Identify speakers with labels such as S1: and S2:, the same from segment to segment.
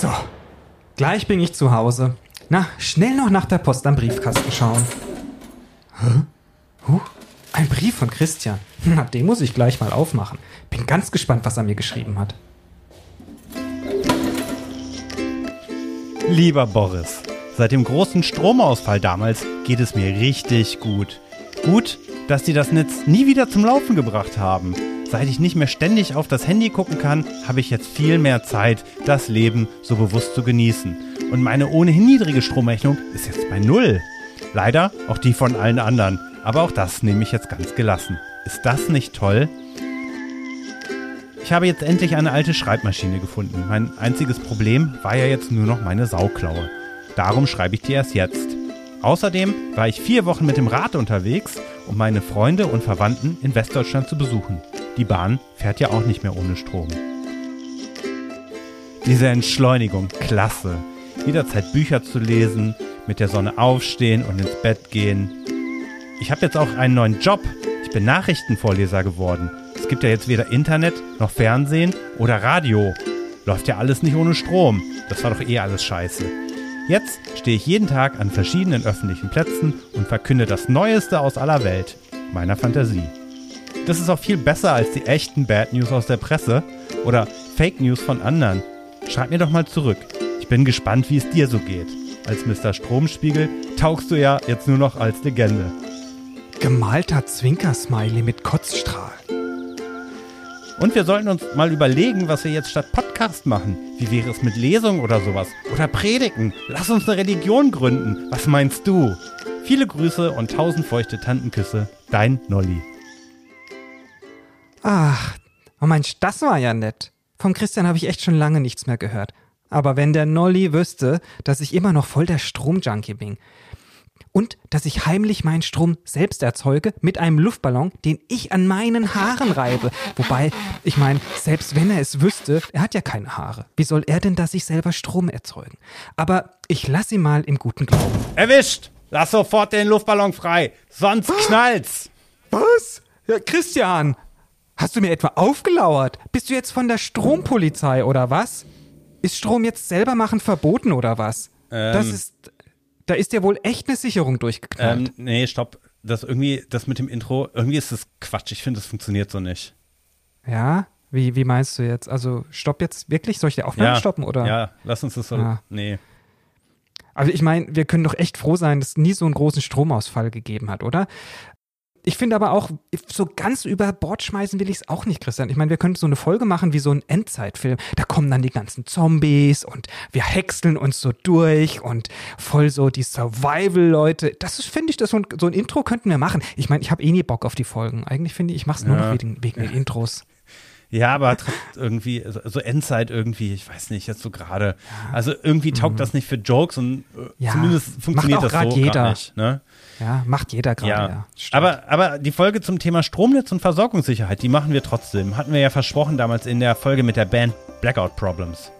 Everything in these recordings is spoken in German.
S1: So, gleich bin ich zu Hause. Na, schnell noch nach der Post am Briefkasten schauen. Hä? Huh, ein Brief von Christian. Na, den muss ich gleich mal aufmachen. Bin ganz gespannt, was er mir geschrieben hat.
S2: Lieber Boris, seit dem großen Stromausfall damals geht es mir richtig gut. Gut, dass die das Netz nie wieder zum Laufen gebracht haben. Seit ich nicht mehr ständig auf das Handy gucken kann, habe ich jetzt viel mehr Zeit, das Leben so bewusst zu genießen. Und meine ohnehin niedrige Stromrechnung ist jetzt bei Null. Leider auch die von allen anderen. Aber auch das nehme ich jetzt ganz gelassen. Ist das nicht toll? Ich habe jetzt endlich eine alte Schreibmaschine gefunden. Mein einziges Problem war ja jetzt nur noch meine Sauklaue. Darum schreibe ich dir erst jetzt. Außerdem war ich vier Wochen mit dem Rad unterwegs, um meine Freunde und Verwandten in Westdeutschland zu besuchen. Die Bahn fährt ja auch nicht mehr ohne Strom. Diese Entschleunigung, klasse. Jederzeit Bücher zu lesen, mit der Sonne aufstehen und ins Bett gehen. Ich habe jetzt auch einen neuen Job. Ich bin Nachrichtenvorleser geworden. Es gibt ja jetzt weder Internet noch Fernsehen oder Radio. Läuft ja alles nicht ohne Strom. Das war doch eh alles scheiße. Jetzt stehe ich jeden Tag an verschiedenen öffentlichen Plätzen und verkünde das Neueste aus aller Welt, meiner Fantasie. Das ist auch viel besser als die echten Bad News aus der Presse oder Fake News von anderen. Schreib mir doch mal zurück. Ich bin gespannt, wie es dir so geht. Als Mr. Stromspiegel taugst du ja jetzt nur noch als Legende.
S1: Gemalter Zwinkersmiley mit Kotzstrahl.
S2: Und wir sollten uns mal überlegen, was wir jetzt statt Podcast machen. Wie wäre es mit Lesung oder sowas? Oder Predigen? Lass uns eine Religion gründen. Was meinst du? Viele Grüße und tausend feuchte Tantenküsse. Dein Nolli.
S1: Ach, oh Mensch, das war ja nett. Vom Christian habe ich echt schon lange nichts mehr gehört. Aber wenn der Nolli wüsste, dass ich immer noch voll der Stromjunkie bin. Und dass ich heimlich meinen Strom selbst erzeuge mit einem Luftballon, den ich an meinen Haaren reibe. Wobei, ich meine, selbst wenn er es wüsste, er hat ja keine Haare. Wie soll er denn da sich selber Strom erzeugen? Aber ich lasse ihn mal im guten Glauben.
S2: Erwischt! Lass sofort den Luftballon frei, sonst knallt's!
S1: Was? Ja, Christian, hast du mir etwa aufgelauert? Bist du jetzt von der Strompolizei oder was? Ist Strom jetzt selber machen verboten oder was?
S2: Ähm,
S1: das ist. Da ist ja wohl echt eine Sicherung durchgeknallt.
S2: Ähm, nee, stopp. Das irgendwie, das mit dem Intro, irgendwie ist das Quatsch. Ich finde, das funktioniert so nicht.
S1: ja? Wie, wie meinst du jetzt? Also, stopp jetzt wirklich? Soll ich die Aufnahme
S2: Ja,
S1: stoppen oder?
S2: Ja, lass uns das so.
S1: Ah.
S2: Nee.
S1: Also, ich meine, wir können doch echt froh sein, dass es nie so einen großen Stromausfall gegeben hat, oder? Ich finde aber auch, so ganz über Bord schmeißen will ich es auch nicht, Christian. Ich meine, wir könnten so eine Folge machen wie so ein Endzeitfilm. Da kommen dann die ganzen Zombies und wir häckseln uns so durch und voll so die Survival-Leute. Das ist, finde ich, das so ein, so ein Intro könnten wir machen. Ich meine, ich habe eh nie Bock auf die Folgen. Eigentlich finde ich, ich mache es nur
S2: Ja.
S1: noch wegen, wegen den Intros.
S2: Ja, aber irgendwie, so- Endzeit irgendwie, ich weiß nicht, jetzt so gerade. Also irgendwie taugt das nicht für Jokes und äh,
S1: Mhm. Ja,
S2: zumindest funktioniert das so
S1: jeder.
S2: gar nicht. Ne?
S1: Ja, macht jeder gerade, ja.
S2: Ja, aber, aber die Folge zum Thema Stromnetz und Versorgungssicherheit, die machen wir trotzdem. Hatten wir ja versprochen damals in der Folge mit der Band Blackout Problems.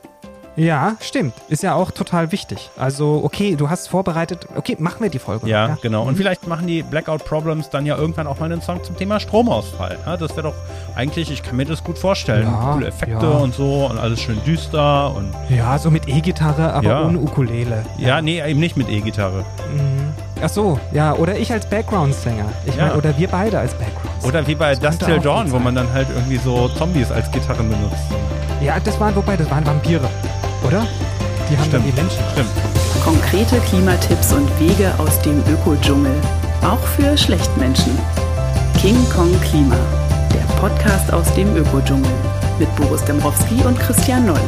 S1: Ja, stimmt. Ist ja auch total wichtig. Also, okay, du hast vorbereitet. Okay, machen wir die Folge.
S2: Ja, genau.
S1: Mhm.
S2: Und vielleicht machen die Blackout Problems dann ja irgendwann auch mal einen Song zum Thema Stromausfall. Ja, das wäre doch eigentlich, ich kann mir das gut vorstellen.
S1: Ja,
S2: Coole Effekte
S1: ja.
S2: und so und alles schön düster und
S1: Ja, so mit E-Gitarre, aber
S2: Ja.
S1: ohne Ukulele.
S2: ja, nee, eben nicht mit E-Gitarre.
S1: Mhm. Ach so, ja, oder ich als Background-Sänger. Ich
S2: Ja.
S1: meine, oder wir beide als Background.
S2: Oder wie bei
S1: Das
S2: Dust Till Dawn, wo man dann halt irgendwie so Zombies als Gitarren benutzt.
S1: Ja, das waren, wobei, das waren Vampire, oder? Die haben dann die Menschen.
S2: Stimmt.
S3: Konkrete Klimatipps und Wege aus dem Ökodschungel. Auch für Schlechtmenschen. King Kong Klima. Der Podcast aus dem Ökodschungel. Mit Boris Dembrowski und Christian Noll.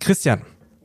S1: Christian,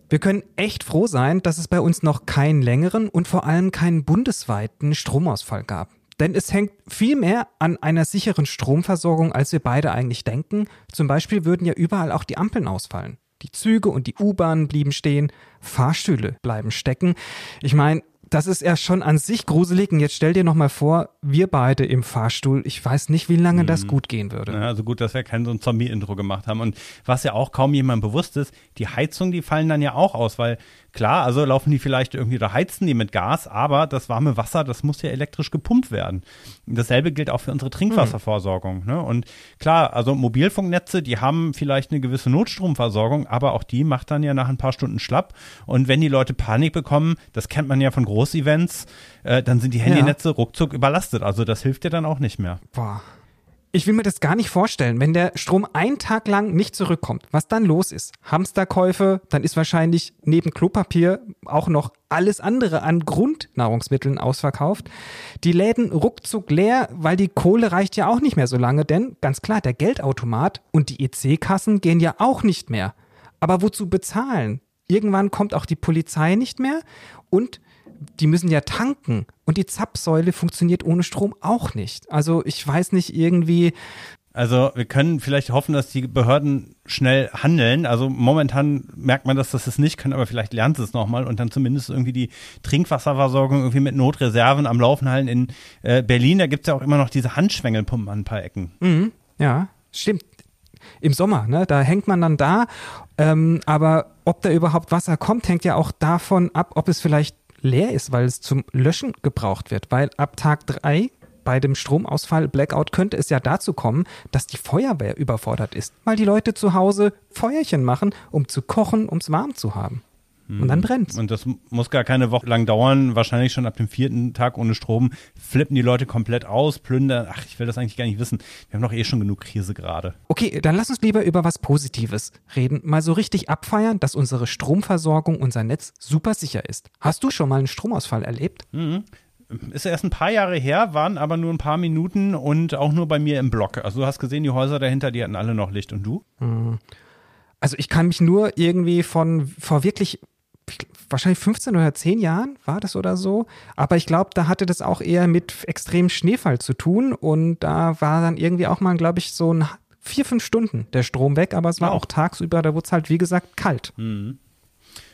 S1: wir können echt froh sein, dass es bei uns noch keinen längeren und vor allem keinen bundesweiten Stromausfall gab. Denn es hängt viel mehr an einer sicheren Stromversorgung, als wir beide eigentlich denken. Zum Beispiel würden ja überall auch die Ampeln ausfallen. Die Züge und die U-Bahnen blieben stehen, Fahrstühle bleiben stecken. Ich meine, das ist ja schon an sich gruselig. Und jetzt stell dir noch mal vor, wir beide im Fahrstuhl. Ich weiß nicht, wie lange das gut gehen würde.
S2: Ja, also gut, dass wir kein so ein Zombie-Intro gemacht haben. Und was ja auch kaum jemand bewusst ist, die Heizungen, die fallen dann ja auch aus, weil Klar, also laufen die vielleicht irgendwie oder heizen die mit Gas, aber das warme Wasser, das muss ja elektrisch gepumpt werden. Dasselbe gilt auch für unsere Trinkwasserversorgung. Ne? Und klar, also Mobilfunknetze, die haben vielleicht eine gewisse Notstromversorgung, aber auch die macht dann ja nach ein paar Stunden schlapp. Und wenn die Leute Panik bekommen, das kennt man ja von Großevents, äh, dann sind die Handynetze ja. ruckzuck überlastet. Also das hilft dir dann auch nicht mehr.
S1: Boah. Ich will mir das gar nicht vorstellen, wenn der Strom einen Tag lang nicht zurückkommt, was dann los ist. Hamsterkäufe, dann ist wahrscheinlich neben Klopapier auch noch alles andere an Grundnahrungsmitteln ausverkauft. Die Läden ruckzuck leer, weil die Kohle reicht ja auch nicht mehr so lange, denn ganz klar, der Geldautomat und die EC-Kassen gehen ja auch nicht mehr. Aber wozu bezahlen? Irgendwann kommt auch die Polizei nicht mehr und die müssen ja tanken und die Zapfsäule funktioniert ohne Strom auch nicht. Also ich weiß nicht irgendwie.
S2: Also wir können vielleicht hoffen, dass die Behörden schnell handeln. Also momentan merkt man, dass das es nicht können, aber vielleicht lernt es nochmal und dann zumindest irgendwie die Trinkwasserversorgung irgendwie mit Notreserven am Laufen halten. In äh, Berlin, da gibt es ja auch immer noch diese Handschwengelpumpen an ein paar Ecken.
S1: Mhm, ja, stimmt. Im Sommer, ne? Da hängt man dann da. Ähm, aber ob da überhaupt Wasser kommt, hängt ja auch davon ab, ob es vielleicht leer ist, weil es zum Löschen gebraucht wird. Weil ab Tag drei bei dem Stromausfall, Blackout, könnte es ja dazu kommen, dass die Feuerwehr überfordert ist, weil die Leute zu Hause Feuerchen machen, um zu kochen, um es warm zu haben. Und dann brennt's.
S2: Und das muss gar keine Woche lang dauern. Wahrscheinlich schon ab dem vierten Tag ohne Strom flippen die Leute komplett aus, plündern. Ach, ich will das eigentlich gar nicht wissen. Wir haben doch eh schon genug Krise gerade.
S1: Okay, dann lass uns lieber über was Positives reden. Mal so richtig abfeiern, dass unsere Stromversorgung, unser Netz super sicher ist. Hast du schon mal einen Stromausfall erlebt?
S2: Mhm ist erst ein paar Jahre her, waren aber nur ein paar Minuten und auch nur bei mir im Block. Also du hast gesehen, die Häuser dahinter, die hatten alle noch Licht. Und du?
S1: Hm. Also ich kann mich nur irgendwie von vor wirklich wahrscheinlich 15 oder 10 Jahren war das oder so. Aber ich glaube, da hatte das auch eher mit extremem Schneefall zu tun. Und da war dann irgendwie auch mal, glaube ich, so ein vier, fünf Stunden der Strom weg. Aber es war auch tagsüber, da wurde es halt, wie gesagt, kalt.
S2: Mhm.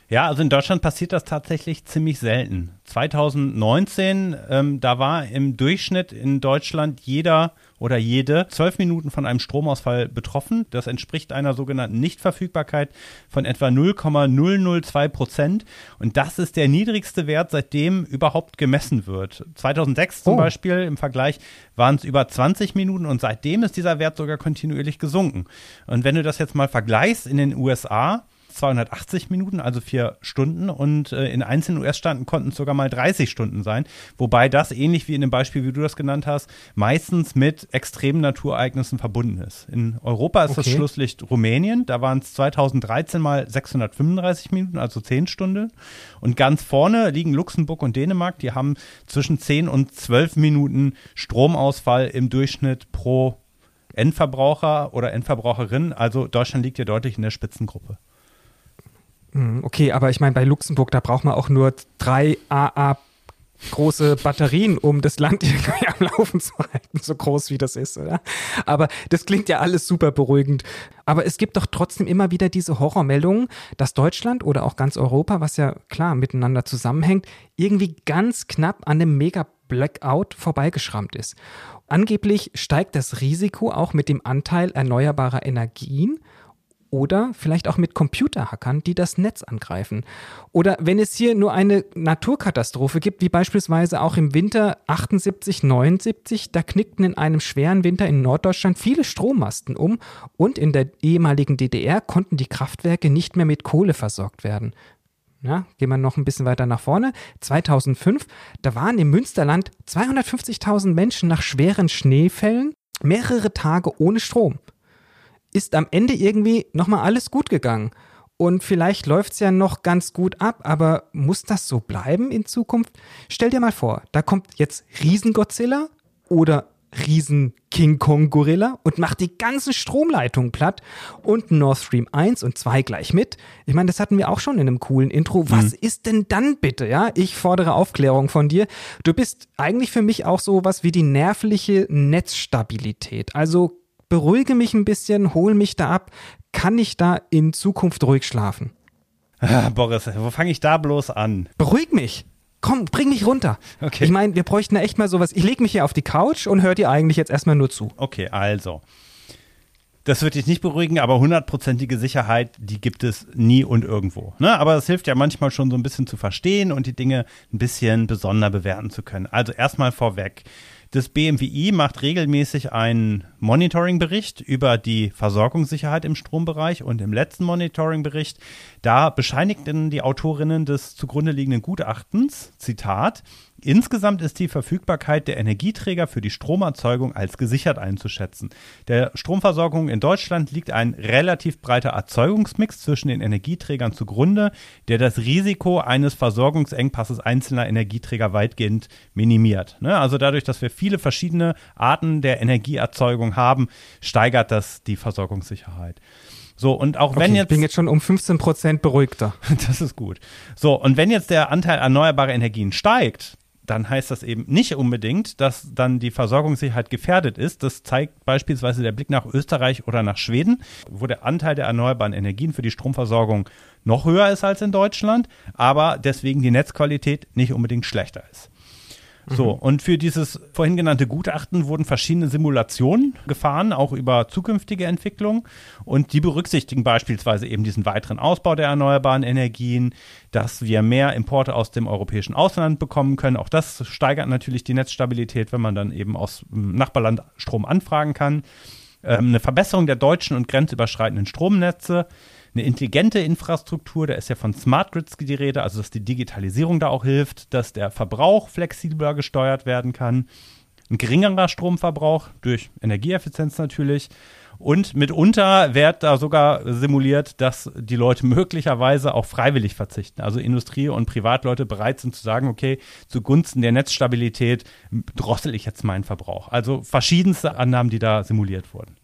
S2: Ja, also in Deutschland passiert das tatsächlich ziemlich selten. 2019, ähm, da war im Durchschnitt in Deutschland jeder oder jede zwölf Minuten von einem Stromausfall betroffen. Das entspricht einer sogenannten Nichtverfügbarkeit von etwa 0,002 Prozent. Und das ist der niedrigste Wert, seitdem überhaupt gemessen wird. 2006 zum oh. Beispiel im Vergleich waren es über 20 Minuten und seitdem ist dieser Wert sogar kontinuierlich gesunken. Und wenn du das jetzt mal vergleichst in den USA, 280 Minuten, also vier Stunden. Und äh, in einzelnen US-Staaten konnten es sogar mal 30 Stunden sein. Wobei das, ähnlich wie in dem Beispiel, wie du das genannt hast, meistens mit extremen Naturereignissen verbunden ist. In Europa ist okay. das Schlusslicht Rumänien. Da waren es 2013 mal 635 Minuten, also 10 Stunden. Und ganz vorne liegen Luxemburg und Dänemark. Die haben zwischen 10 und 12 Minuten Stromausfall im Durchschnitt pro Endverbraucher oder Endverbraucherin. Also Deutschland liegt hier deutlich in der Spitzengruppe.
S1: Hm, okay, aber ich meine, bei Luxemburg, da braucht man auch nur drei AA große Batterien, um das Land irgendwie am Laufen zu halten, so groß wie das ist, oder? Aber das klingt ja alles super beruhigend. Aber es gibt doch trotzdem immer wieder diese Horrormeldungen, dass Deutschland oder auch ganz Europa, was ja klar miteinander zusammenhängt, irgendwie ganz knapp an einem Mega-Blackout vorbeigeschrammt ist. Angeblich steigt das Risiko auch mit dem Anteil erneuerbarer Energien oder vielleicht auch mit Computerhackern, die das Netz angreifen. Oder wenn es hier nur eine Naturkatastrophe gibt, wie beispielsweise auch im Winter 78, 79, da knickten in einem schweren Winter in Norddeutschland viele Strommasten um und in der ehemaligen DDR konnten die Kraftwerke nicht mehr mit Kohle versorgt werden. Ja, gehen wir noch ein bisschen weiter nach vorne. 2005, da waren im Münsterland 250.000 Menschen nach schweren Schneefällen mehrere Tage ohne Strom ist am Ende irgendwie nochmal alles gut gegangen. Und vielleicht läuft es ja noch ganz gut ab, aber muss das so bleiben in Zukunft? Stell dir mal vor, da kommt jetzt Riesen-Godzilla oder Riesen-King Kong-Gorilla und macht die ganzen Stromleitungen platt und Nord Stream 1 und 2 gleich mit. Ich meine, das hatten wir auch schon in einem coolen Intro. Was mhm. ist denn dann bitte? Ja, ich fordere Aufklärung von dir. Du bist eigentlich für mich auch so was wie die nervliche Netzstabilität. Also beruhige mich ein bisschen, hol mich da ab. Kann ich da in Zukunft ruhig schlafen?
S2: Ah, Boris, wo fange ich da bloß an?
S1: Beruhig mich. Komm, bring mich runter. Okay. Ich meine, wir bräuchten da echt mal sowas. Ich lege mich hier auf die Couch und höre dir eigentlich jetzt erstmal nur zu.
S2: Okay, also. Das wird dich nicht beruhigen, aber hundertprozentige Sicherheit, die gibt es nie und irgendwo. Ne? Aber es hilft ja manchmal schon so ein bisschen zu verstehen und die Dinge ein bisschen besonder bewerten zu können. Also erstmal vorweg. Das BMWI macht regelmäßig einen Monitoring-Bericht über die Versorgungssicherheit im Strombereich und im letzten Monitoring-Bericht, da bescheinigten die Autorinnen des zugrunde liegenden Gutachtens, Zitat, Insgesamt ist die Verfügbarkeit der Energieträger für die Stromerzeugung als gesichert einzuschätzen. Der Stromversorgung in Deutschland liegt ein relativ breiter Erzeugungsmix zwischen den Energieträgern zugrunde, der das Risiko eines Versorgungsengpasses einzelner Energieträger weitgehend minimiert. Ne? Also dadurch, dass wir viele verschiedene Arten der Energieerzeugung haben, steigert das die Versorgungssicherheit. So, und auch wenn
S1: okay,
S2: jetzt.
S1: Ich bin jetzt schon um 15 Prozent beruhigter.
S2: Das ist gut. So, und wenn jetzt der Anteil erneuerbarer Energien steigt, dann heißt das eben nicht unbedingt, dass dann die Versorgungssicherheit gefährdet ist. Das zeigt beispielsweise der Blick nach Österreich oder nach Schweden, wo der Anteil der erneuerbaren Energien für die Stromversorgung noch höher ist als in Deutschland, aber deswegen die Netzqualität nicht unbedingt schlechter ist. So, mhm. und für dieses vorhin genannte Gutachten wurden verschiedene Simulationen gefahren, auch über zukünftige Entwicklungen. Und die berücksichtigen beispielsweise eben diesen weiteren Ausbau der erneuerbaren Energien, dass wir mehr Importe aus dem europäischen Ausland bekommen können. Auch das steigert natürlich die Netzstabilität, wenn man dann eben aus dem Nachbarland Strom anfragen kann. Ähm, eine Verbesserung der deutschen und grenzüberschreitenden Stromnetze eine intelligente Infrastruktur, da ist ja von Smart Grids die Rede, also dass die Digitalisierung da auch hilft, dass der Verbrauch flexibler gesteuert werden kann, ein geringerer Stromverbrauch durch Energieeffizienz natürlich. Und mitunter wird da sogar simuliert, dass die Leute möglicherweise auch freiwillig verzichten. Also Industrie und Privatleute bereit sind zu sagen, okay, zugunsten der Netzstabilität drossel ich jetzt meinen Verbrauch. Also verschiedenste Annahmen, die da simuliert wurden.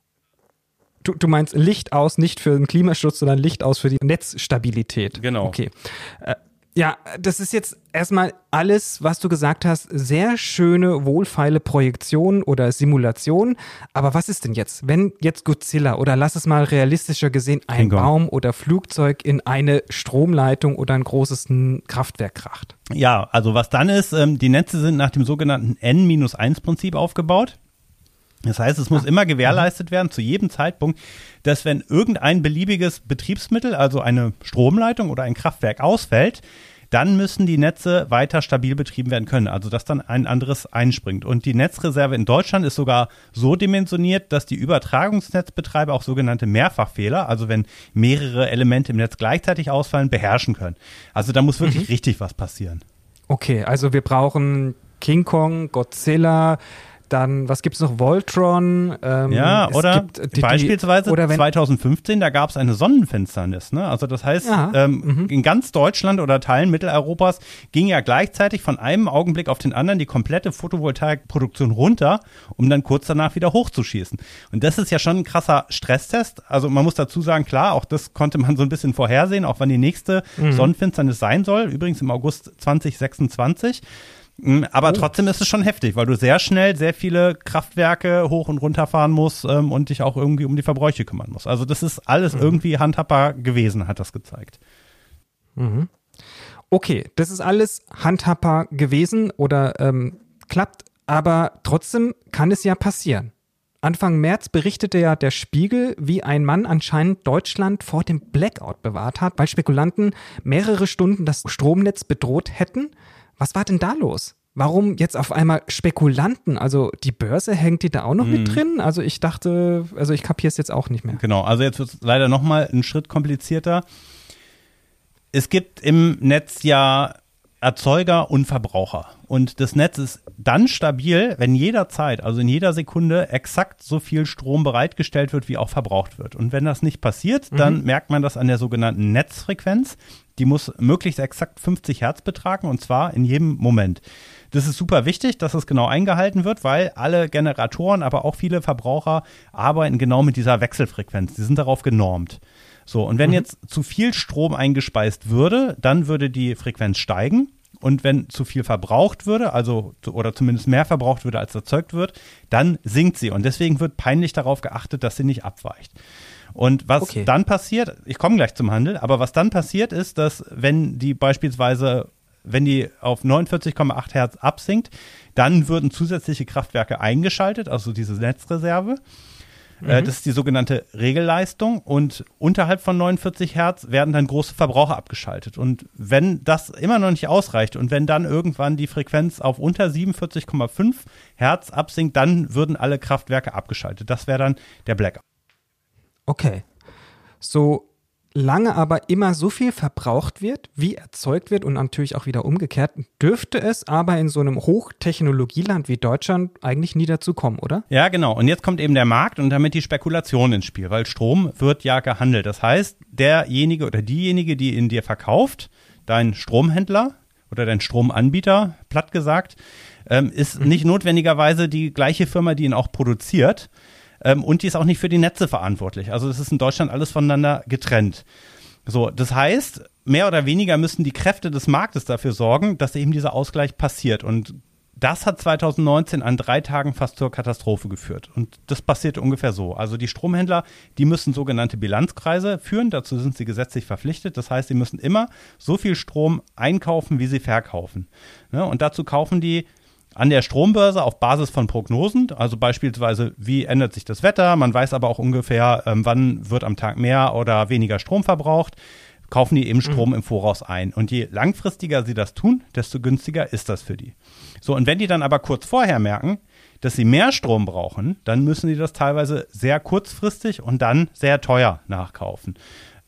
S1: Du, du meinst Licht aus, nicht für den Klimaschutz, sondern Licht aus für die Netzstabilität.
S2: Genau.
S1: Okay. Äh, ja, das ist jetzt erstmal alles, was du gesagt hast, sehr schöne, wohlfeile Projektion oder Simulation. Aber was ist denn jetzt, wenn jetzt Godzilla oder lass es mal realistischer gesehen ein Bingo. Baum oder Flugzeug in eine Stromleitung oder ein großes Kraftwerk kracht?
S2: Ja, also was dann ist, ähm, die Netze sind nach dem sogenannten N-1-Prinzip aufgebaut. Das heißt, es muss immer gewährleistet werden, zu jedem Zeitpunkt, dass wenn irgendein beliebiges Betriebsmittel, also eine Stromleitung oder ein Kraftwerk ausfällt, dann müssen die Netze weiter stabil betrieben werden können, also dass dann ein anderes einspringt. Und die Netzreserve in Deutschland ist sogar so dimensioniert, dass die Übertragungsnetzbetreiber auch sogenannte Mehrfachfehler, also wenn mehrere Elemente im Netz gleichzeitig ausfallen, beherrschen können. Also da muss wirklich mhm. richtig was passieren.
S1: Okay, also wir brauchen King Kong, Godzilla, dann, was gibt es noch? Voltron.
S2: Ähm, ja, oder die, beispielsweise die, oder wenn, 2015, da gab es eine Sonnenfinsternis. Ne? Also das heißt, ja, ähm, mhm. in ganz Deutschland oder Teilen Mitteleuropas ging ja gleichzeitig von einem Augenblick auf den anderen die komplette Photovoltaikproduktion runter, um dann kurz danach wieder hochzuschießen. Und das ist ja schon ein krasser Stresstest. Also man muss dazu sagen, klar, auch das konnte man so ein bisschen vorhersehen, auch wann die nächste mhm. Sonnenfinsternis sein soll. Übrigens im August 2026. Mm, aber oh. trotzdem ist es schon heftig, weil du sehr schnell sehr viele Kraftwerke hoch und runter fahren musst ähm, und dich auch irgendwie um die Verbräuche kümmern musst. Also das ist alles mhm. irgendwie handhabbar gewesen, hat das gezeigt.
S1: Mhm. Okay, das ist alles handhabbar gewesen oder ähm, klappt, aber trotzdem kann es ja passieren. Anfang März berichtete ja der Spiegel, wie ein Mann anscheinend Deutschland vor dem Blackout bewahrt hat, weil Spekulanten mehrere Stunden das Stromnetz bedroht hätten. Was war denn da los? Warum jetzt auf einmal Spekulanten? Also die Börse hängt die da auch noch mhm. mit drin? Also ich dachte, also ich kapiere es jetzt auch nicht mehr.
S2: Genau, also jetzt wird es leider nochmal einen Schritt komplizierter. Es gibt im Netz ja Erzeuger und Verbraucher. Und das Netz ist dann stabil, wenn jederzeit, also in jeder Sekunde, exakt so viel Strom bereitgestellt wird, wie auch verbraucht wird. Und wenn das nicht passiert, mhm. dann merkt man das an der sogenannten Netzfrequenz. Die muss möglichst exakt 50 Hertz betragen und zwar in jedem Moment. Das ist super wichtig, dass es genau eingehalten wird, weil alle Generatoren, aber auch viele Verbraucher arbeiten genau mit dieser Wechselfrequenz. Die sind darauf genormt. So, und wenn mhm. jetzt zu viel Strom eingespeist würde, dann würde die Frequenz steigen. Und wenn zu viel verbraucht würde, also oder zumindest mehr verbraucht würde, als erzeugt wird, dann sinkt sie. Und deswegen wird peinlich darauf geachtet, dass sie nicht abweicht. Und was okay. dann passiert, ich komme gleich zum Handel, aber was dann passiert ist, dass wenn die beispielsweise, wenn die auf 49,8 Hertz absinkt, dann würden zusätzliche Kraftwerke eingeschaltet, also diese Netzreserve. Äh, das ist die sogenannte Regelleistung und unterhalb von 49 Hertz werden dann große Verbraucher abgeschaltet. Und wenn das immer noch nicht ausreicht und wenn dann irgendwann die Frequenz auf unter 47,5 Hertz absinkt, dann würden alle Kraftwerke abgeschaltet. Das wäre dann der Blackout.
S1: Okay. So lange aber immer so viel verbraucht wird, wie erzeugt wird und natürlich auch wieder umgekehrt, dürfte es aber in so einem Hochtechnologieland wie Deutschland eigentlich nie dazu kommen, oder?
S2: Ja, genau. Und jetzt kommt eben der Markt und damit die Spekulation ins Spiel, weil Strom wird ja gehandelt. Das heißt, derjenige oder diejenige, die in dir verkauft, dein Stromhändler oder dein Stromanbieter, platt gesagt, ähm, ist mhm. nicht notwendigerweise die gleiche Firma, die ihn auch produziert, ähm, und die ist auch nicht für die Netze verantwortlich. Also das ist in Deutschland alles voneinander getrennt. So, das heißt, mehr oder weniger müssen die Kräfte des Marktes dafür sorgen, dass eben dieser Ausgleich passiert. Und das hat 2019 an drei Tagen fast zur Katastrophe geführt. Und das passierte ungefähr so. Also die Stromhändler, die müssen sogenannte Bilanzkreise führen. Dazu sind sie gesetzlich verpflichtet. Das heißt, sie müssen immer so viel Strom einkaufen, wie sie verkaufen. Ja, und dazu kaufen die an der Strombörse auf Basis von Prognosen, also beispielsweise, wie ändert sich das Wetter, man weiß aber auch ungefähr, ähm, wann wird am Tag mehr oder weniger Strom verbraucht, kaufen die eben Strom mhm. im Voraus ein. Und je langfristiger sie das tun, desto günstiger ist das für die. So, und wenn die dann aber kurz vorher merken, dass sie mehr Strom brauchen, dann müssen die das teilweise sehr kurzfristig und dann sehr teuer nachkaufen.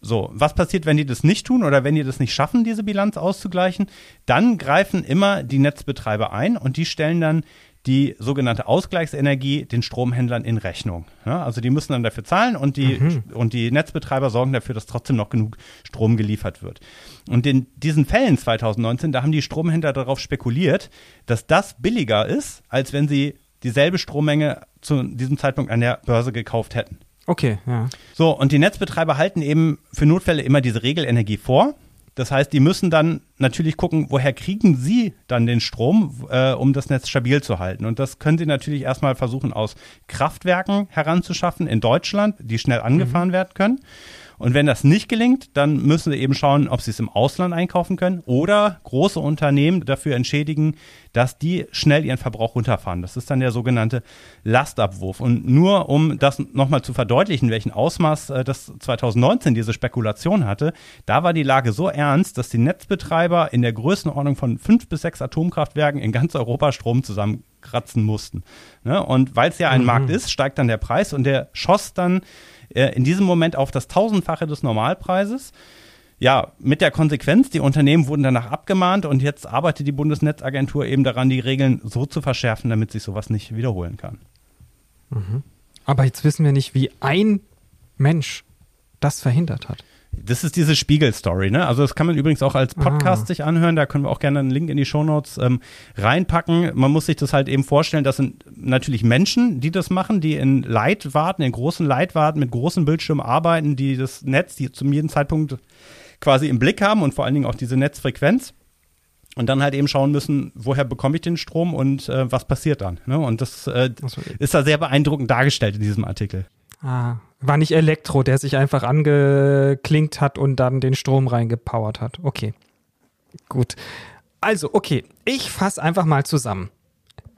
S2: So, was passiert, wenn die das nicht tun oder wenn die das nicht schaffen, diese Bilanz auszugleichen? Dann greifen immer die Netzbetreiber ein und die stellen dann die sogenannte Ausgleichsenergie den Stromhändlern in Rechnung. Ja, also die müssen dann dafür zahlen und die, mhm. und die Netzbetreiber sorgen dafür, dass trotzdem noch genug Strom geliefert wird. Und in diesen Fällen 2019, da haben die Stromhändler darauf spekuliert, dass das billiger ist, als wenn sie dieselbe Strommenge zu diesem Zeitpunkt an der Börse gekauft hätten.
S1: Okay, ja.
S2: So, und die Netzbetreiber halten eben für Notfälle immer diese Regelenergie vor. Das heißt, die müssen dann natürlich gucken, woher kriegen sie dann den Strom, äh, um das Netz stabil zu halten. Und das können sie natürlich erstmal versuchen, aus Kraftwerken heranzuschaffen in Deutschland, die schnell angefahren mhm. werden können. Und wenn das nicht gelingt, dann müssen sie eben schauen, ob sie es im Ausland einkaufen können oder große Unternehmen dafür entschädigen, dass die schnell ihren Verbrauch runterfahren. Das ist dann der sogenannte Lastabwurf. Und nur um das nochmal zu verdeutlichen, welchen Ausmaß äh, das 2019 diese Spekulation hatte, da war die Lage so ernst, dass die Netzbetreiber in der Größenordnung von fünf bis sechs Atomkraftwerken in ganz Europa Strom zusammenkratzen mussten. Ne? Und weil es ja ein mhm. Markt ist, steigt dann der Preis und der schoss dann äh, in diesem Moment auf das Tausendfache des Normalpreises. Ja, mit der Konsequenz, die Unternehmen wurden danach abgemahnt und jetzt arbeitet die Bundesnetzagentur eben daran, die Regeln so zu verschärfen, damit sich sowas nicht wiederholen kann.
S1: Mhm. Aber jetzt wissen wir nicht, wie ein Mensch das verhindert hat.
S2: Das ist diese Spiegel-Story, ne? Also das kann man übrigens auch als Podcast ah. sich anhören. Da können wir auch gerne einen Link in die Shownotes ähm, reinpacken. Man muss sich das halt eben vorstellen, das sind natürlich Menschen, die das machen, die in Leitwarten, in großen Leitwarten mit großen Bildschirmen arbeiten, die das Netz, die zum jeden Zeitpunkt quasi im Blick haben und vor allen Dingen auch diese Netzfrequenz. Und dann halt eben schauen müssen, woher bekomme ich den Strom und äh, was passiert dann. Ne? Und das äh, so. ist da sehr beeindruckend dargestellt in diesem Artikel.
S1: Ah, war nicht Elektro, der sich einfach angeklinkt hat und dann den Strom reingepowert hat. Okay. Gut. Also, okay, ich fasse einfach mal zusammen.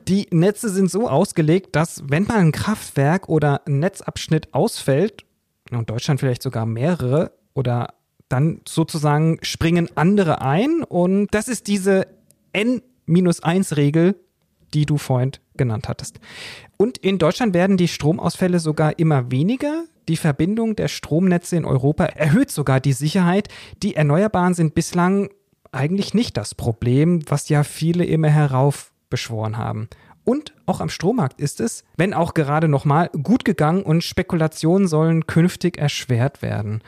S1: Die Netze sind so ausgelegt, dass wenn mal ein Kraftwerk oder ein Netzabschnitt ausfällt, in Deutschland vielleicht sogar mehrere, oder dann sozusagen springen andere ein und das ist diese N-1-Regel, die du vorhin genannt hattest. Und in Deutschland werden die Stromausfälle sogar immer weniger. Die Verbindung der Stromnetze in Europa erhöht sogar die Sicherheit. Die Erneuerbaren sind bislang eigentlich nicht das Problem, was ja viele immer heraufbeschworen haben. Und auch am Strommarkt ist es, wenn auch gerade nochmal, gut gegangen und Spekulationen sollen künftig erschwert werden.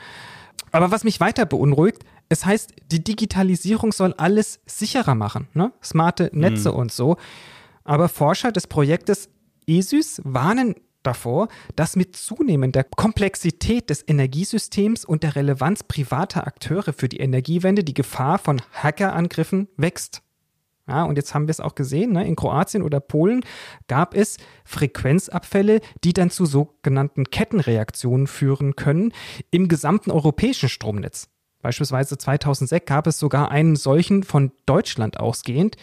S1: Aber was mich weiter beunruhigt, es heißt, die Digitalisierung soll alles sicherer machen, ne? smarte Netze mhm. und so. Aber Forscher des Projektes ESYS warnen davor, dass mit zunehmender Komplexität des Energiesystems und der Relevanz privater Akteure für die Energiewende die Gefahr von Hackerangriffen wächst. Ja, und jetzt haben wir es auch gesehen, ne? in Kroatien oder Polen gab es Frequenzabfälle, die dann zu sogenannten Kettenreaktionen führen können im gesamten europäischen Stromnetz. Beispielsweise 2006 gab es sogar einen solchen von Deutschland ausgehend.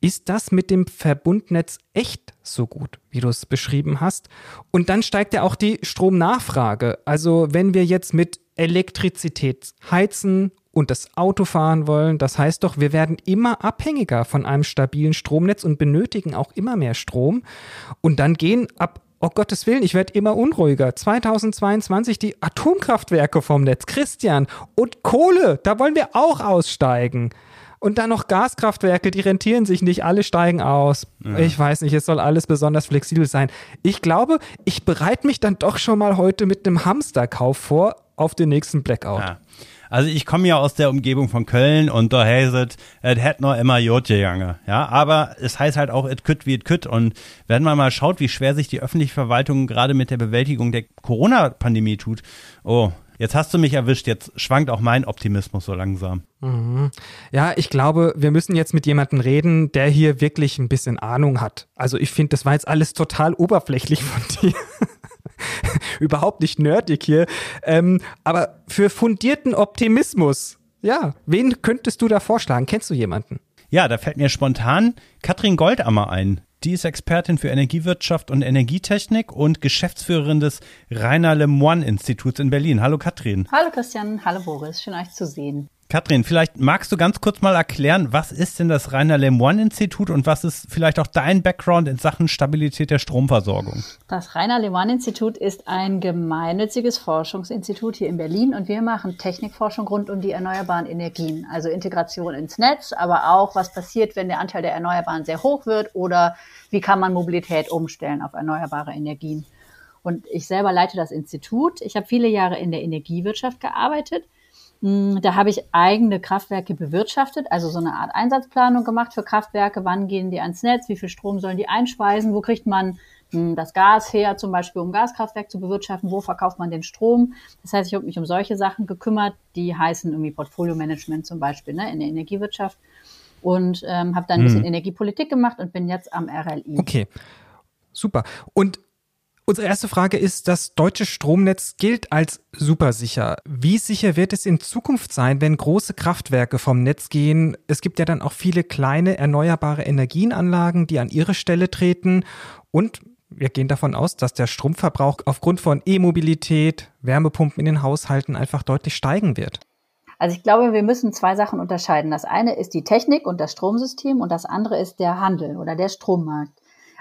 S1: Ist das mit dem Verbundnetz echt so gut, wie du es beschrieben hast? Und dann steigt ja auch die Stromnachfrage. Also wenn wir jetzt mit Elektrizität heizen und das Auto fahren wollen, das heißt doch, wir werden immer abhängiger von einem stabilen Stromnetz und benötigen auch immer mehr Strom. Und dann gehen ab oh Gottes Willen, ich werde immer unruhiger. 2022 die Atomkraftwerke vom Netz. Christian, und Kohle, da wollen wir auch aussteigen. Und dann noch Gaskraftwerke, die rentieren sich nicht, alle steigen aus. Ja. Ich weiß nicht, es soll alles besonders flexibel sein. Ich glaube, ich bereite mich dann doch schon mal heute mit einem Hamsterkauf vor auf den nächsten Blackout. Ja.
S2: Also ich komme ja aus der Umgebung von Köln und da heißt es, hätte noch immer Jod gegangen. Ja, aber es heißt halt auch, es kütt wie es kütt. Und wenn man mal schaut, wie schwer sich die öffentliche Verwaltung gerade mit der Bewältigung der Corona-Pandemie tut, oh, Jetzt hast du mich erwischt, jetzt schwankt auch mein Optimismus so langsam.
S1: Mhm. Ja, ich glaube, wir müssen jetzt mit jemandem reden, der hier wirklich ein bisschen Ahnung hat. Also ich finde, das war jetzt alles total oberflächlich von dir. Überhaupt nicht nerdig hier. Ähm, aber für fundierten Optimismus, ja, wen könntest du da vorschlagen? Kennst du jemanden?
S2: Ja, da fällt mir spontan Katrin Goldammer ein. Die ist Expertin für Energiewirtschaft und Energietechnik und Geschäftsführerin des Rainer Lemoine Instituts in Berlin. Hallo Katrin.
S4: Hallo Christian, hallo Boris, schön euch zu sehen.
S2: Katrin, vielleicht magst du ganz kurz mal erklären, was ist denn das Rainer Lemoine Institut und was ist vielleicht auch dein Background in Sachen Stabilität der Stromversorgung?
S4: Das Rainer Lemoine Institut ist ein gemeinnütziges Forschungsinstitut hier in Berlin und wir machen Technikforschung rund um die erneuerbaren Energien, also Integration ins Netz, aber auch was passiert, wenn der Anteil der Erneuerbaren sehr hoch wird oder wie kann man Mobilität umstellen auf erneuerbare Energien. Und ich selber leite das Institut. Ich habe viele Jahre in der Energiewirtschaft gearbeitet da habe ich eigene Kraftwerke bewirtschaftet, also so eine Art Einsatzplanung gemacht für Kraftwerke. Wann gehen die ans Netz? Wie viel Strom sollen die einspeisen? Wo kriegt man hm, das Gas her, zum Beispiel um Gaskraftwerk zu bewirtschaften? Wo verkauft man den Strom? Das heißt, ich habe mich um solche Sachen gekümmert, die heißen irgendwie Portfolio-Management zum Beispiel ne, in der Energiewirtschaft. Und ähm, habe dann ein bisschen hm. Energiepolitik gemacht und bin jetzt am RLI.
S1: Okay, super. Und Unsere erste Frage ist, das deutsche Stromnetz gilt als supersicher. Wie sicher wird es in Zukunft sein, wenn große Kraftwerke vom Netz gehen? Es gibt ja dann auch viele kleine erneuerbare Energienanlagen, die an ihre Stelle treten. Und wir gehen davon aus, dass der Stromverbrauch aufgrund von E-Mobilität, Wärmepumpen in den Haushalten einfach deutlich steigen wird.
S4: Also ich glaube, wir müssen zwei Sachen unterscheiden. Das eine ist die Technik und das Stromsystem und das andere ist der Handel oder der Strommarkt.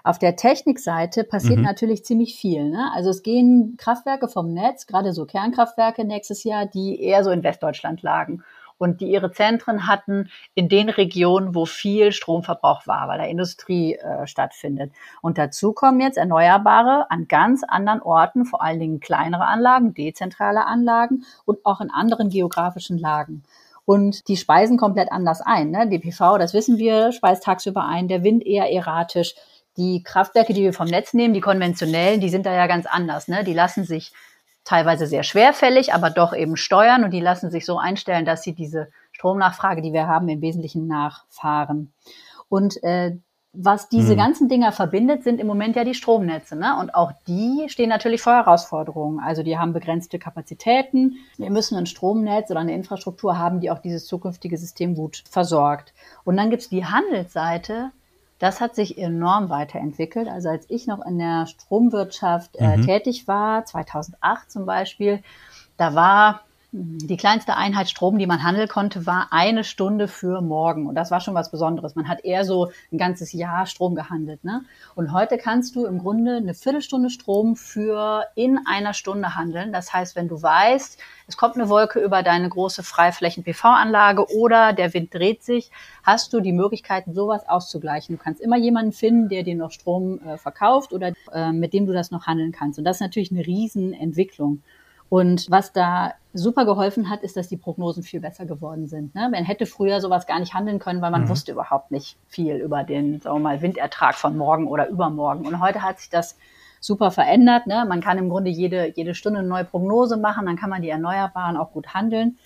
S4: Auf der Technikseite passiert mhm. natürlich ziemlich viel. Ne? Also es gehen Kraftwerke vom Netz, gerade so Kernkraftwerke nächstes Jahr, die eher so in Westdeutschland lagen und die ihre Zentren hatten in den Regionen, wo viel Stromverbrauch war, weil da Industrie äh, stattfindet. Und dazu kommen jetzt Erneuerbare an ganz anderen Orten, vor allen Dingen kleinere Anlagen, dezentrale Anlagen und auch in anderen geografischen Lagen. Und die speisen komplett anders ein. Ne? Die PV, das wissen wir, speist tagsüber ein, der Wind eher erratisch. Die Kraftwerke, die wir vom Netz nehmen, die konventionellen, die sind da ja ganz anders. Ne? Die lassen sich teilweise sehr schwerfällig, aber doch eben steuern und die lassen sich so einstellen, dass sie diese Stromnachfrage, die wir haben, im Wesentlichen nachfahren. Und äh, was diese hm. ganzen Dinger verbindet, sind im Moment ja die Stromnetze. Ne? Und auch die stehen natürlich vor Herausforderungen. Also die haben begrenzte Kapazitäten. Wir müssen ein Stromnetz oder eine Infrastruktur haben, die auch dieses zukünftige System gut versorgt. Und dann gibt's die Handelsseite, das hat sich enorm weiterentwickelt. Also als ich noch in der Stromwirtschaft äh, mhm. tätig war, 2008 zum Beispiel, da war die kleinste Einheit Strom, die man handeln konnte, war eine Stunde für morgen. Und das war schon was Besonderes. Man hat eher so ein ganzes Jahr Strom gehandelt. Ne? Und heute kannst du im Grunde eine Viertelstunde Strom für in einer Stunde handeln. Das heißt, wenn du weißt, es kommt eine Wolke über deine große Freiflächen-PV-Anlage oder der Wind dreht sich, hast du die Möglichkeiten, sowas auszugleichen. Du kannst immer jemanden finden, der dir noch Strom äh, verkauft oder äh, mit dem du das noch handeln kannst. Und das ist natürlich eine Riesenentwicklung. Und was da super geholfen hat, ist, dass die Prognosen viel besser geworden sind. Ne? Man hätte früher sowas gar nicht handeln können, weil man mhm. wusste überhaupt nicht viel über den, sagen wir mal, Windertrag von morgen oder übermorgen. Und heute hat sich das super verändert. Ne? Man kann im Grunde jede, jede Stunde eine neue Prognose machen, dann kann man die Erneuerbaren auch gut handeln.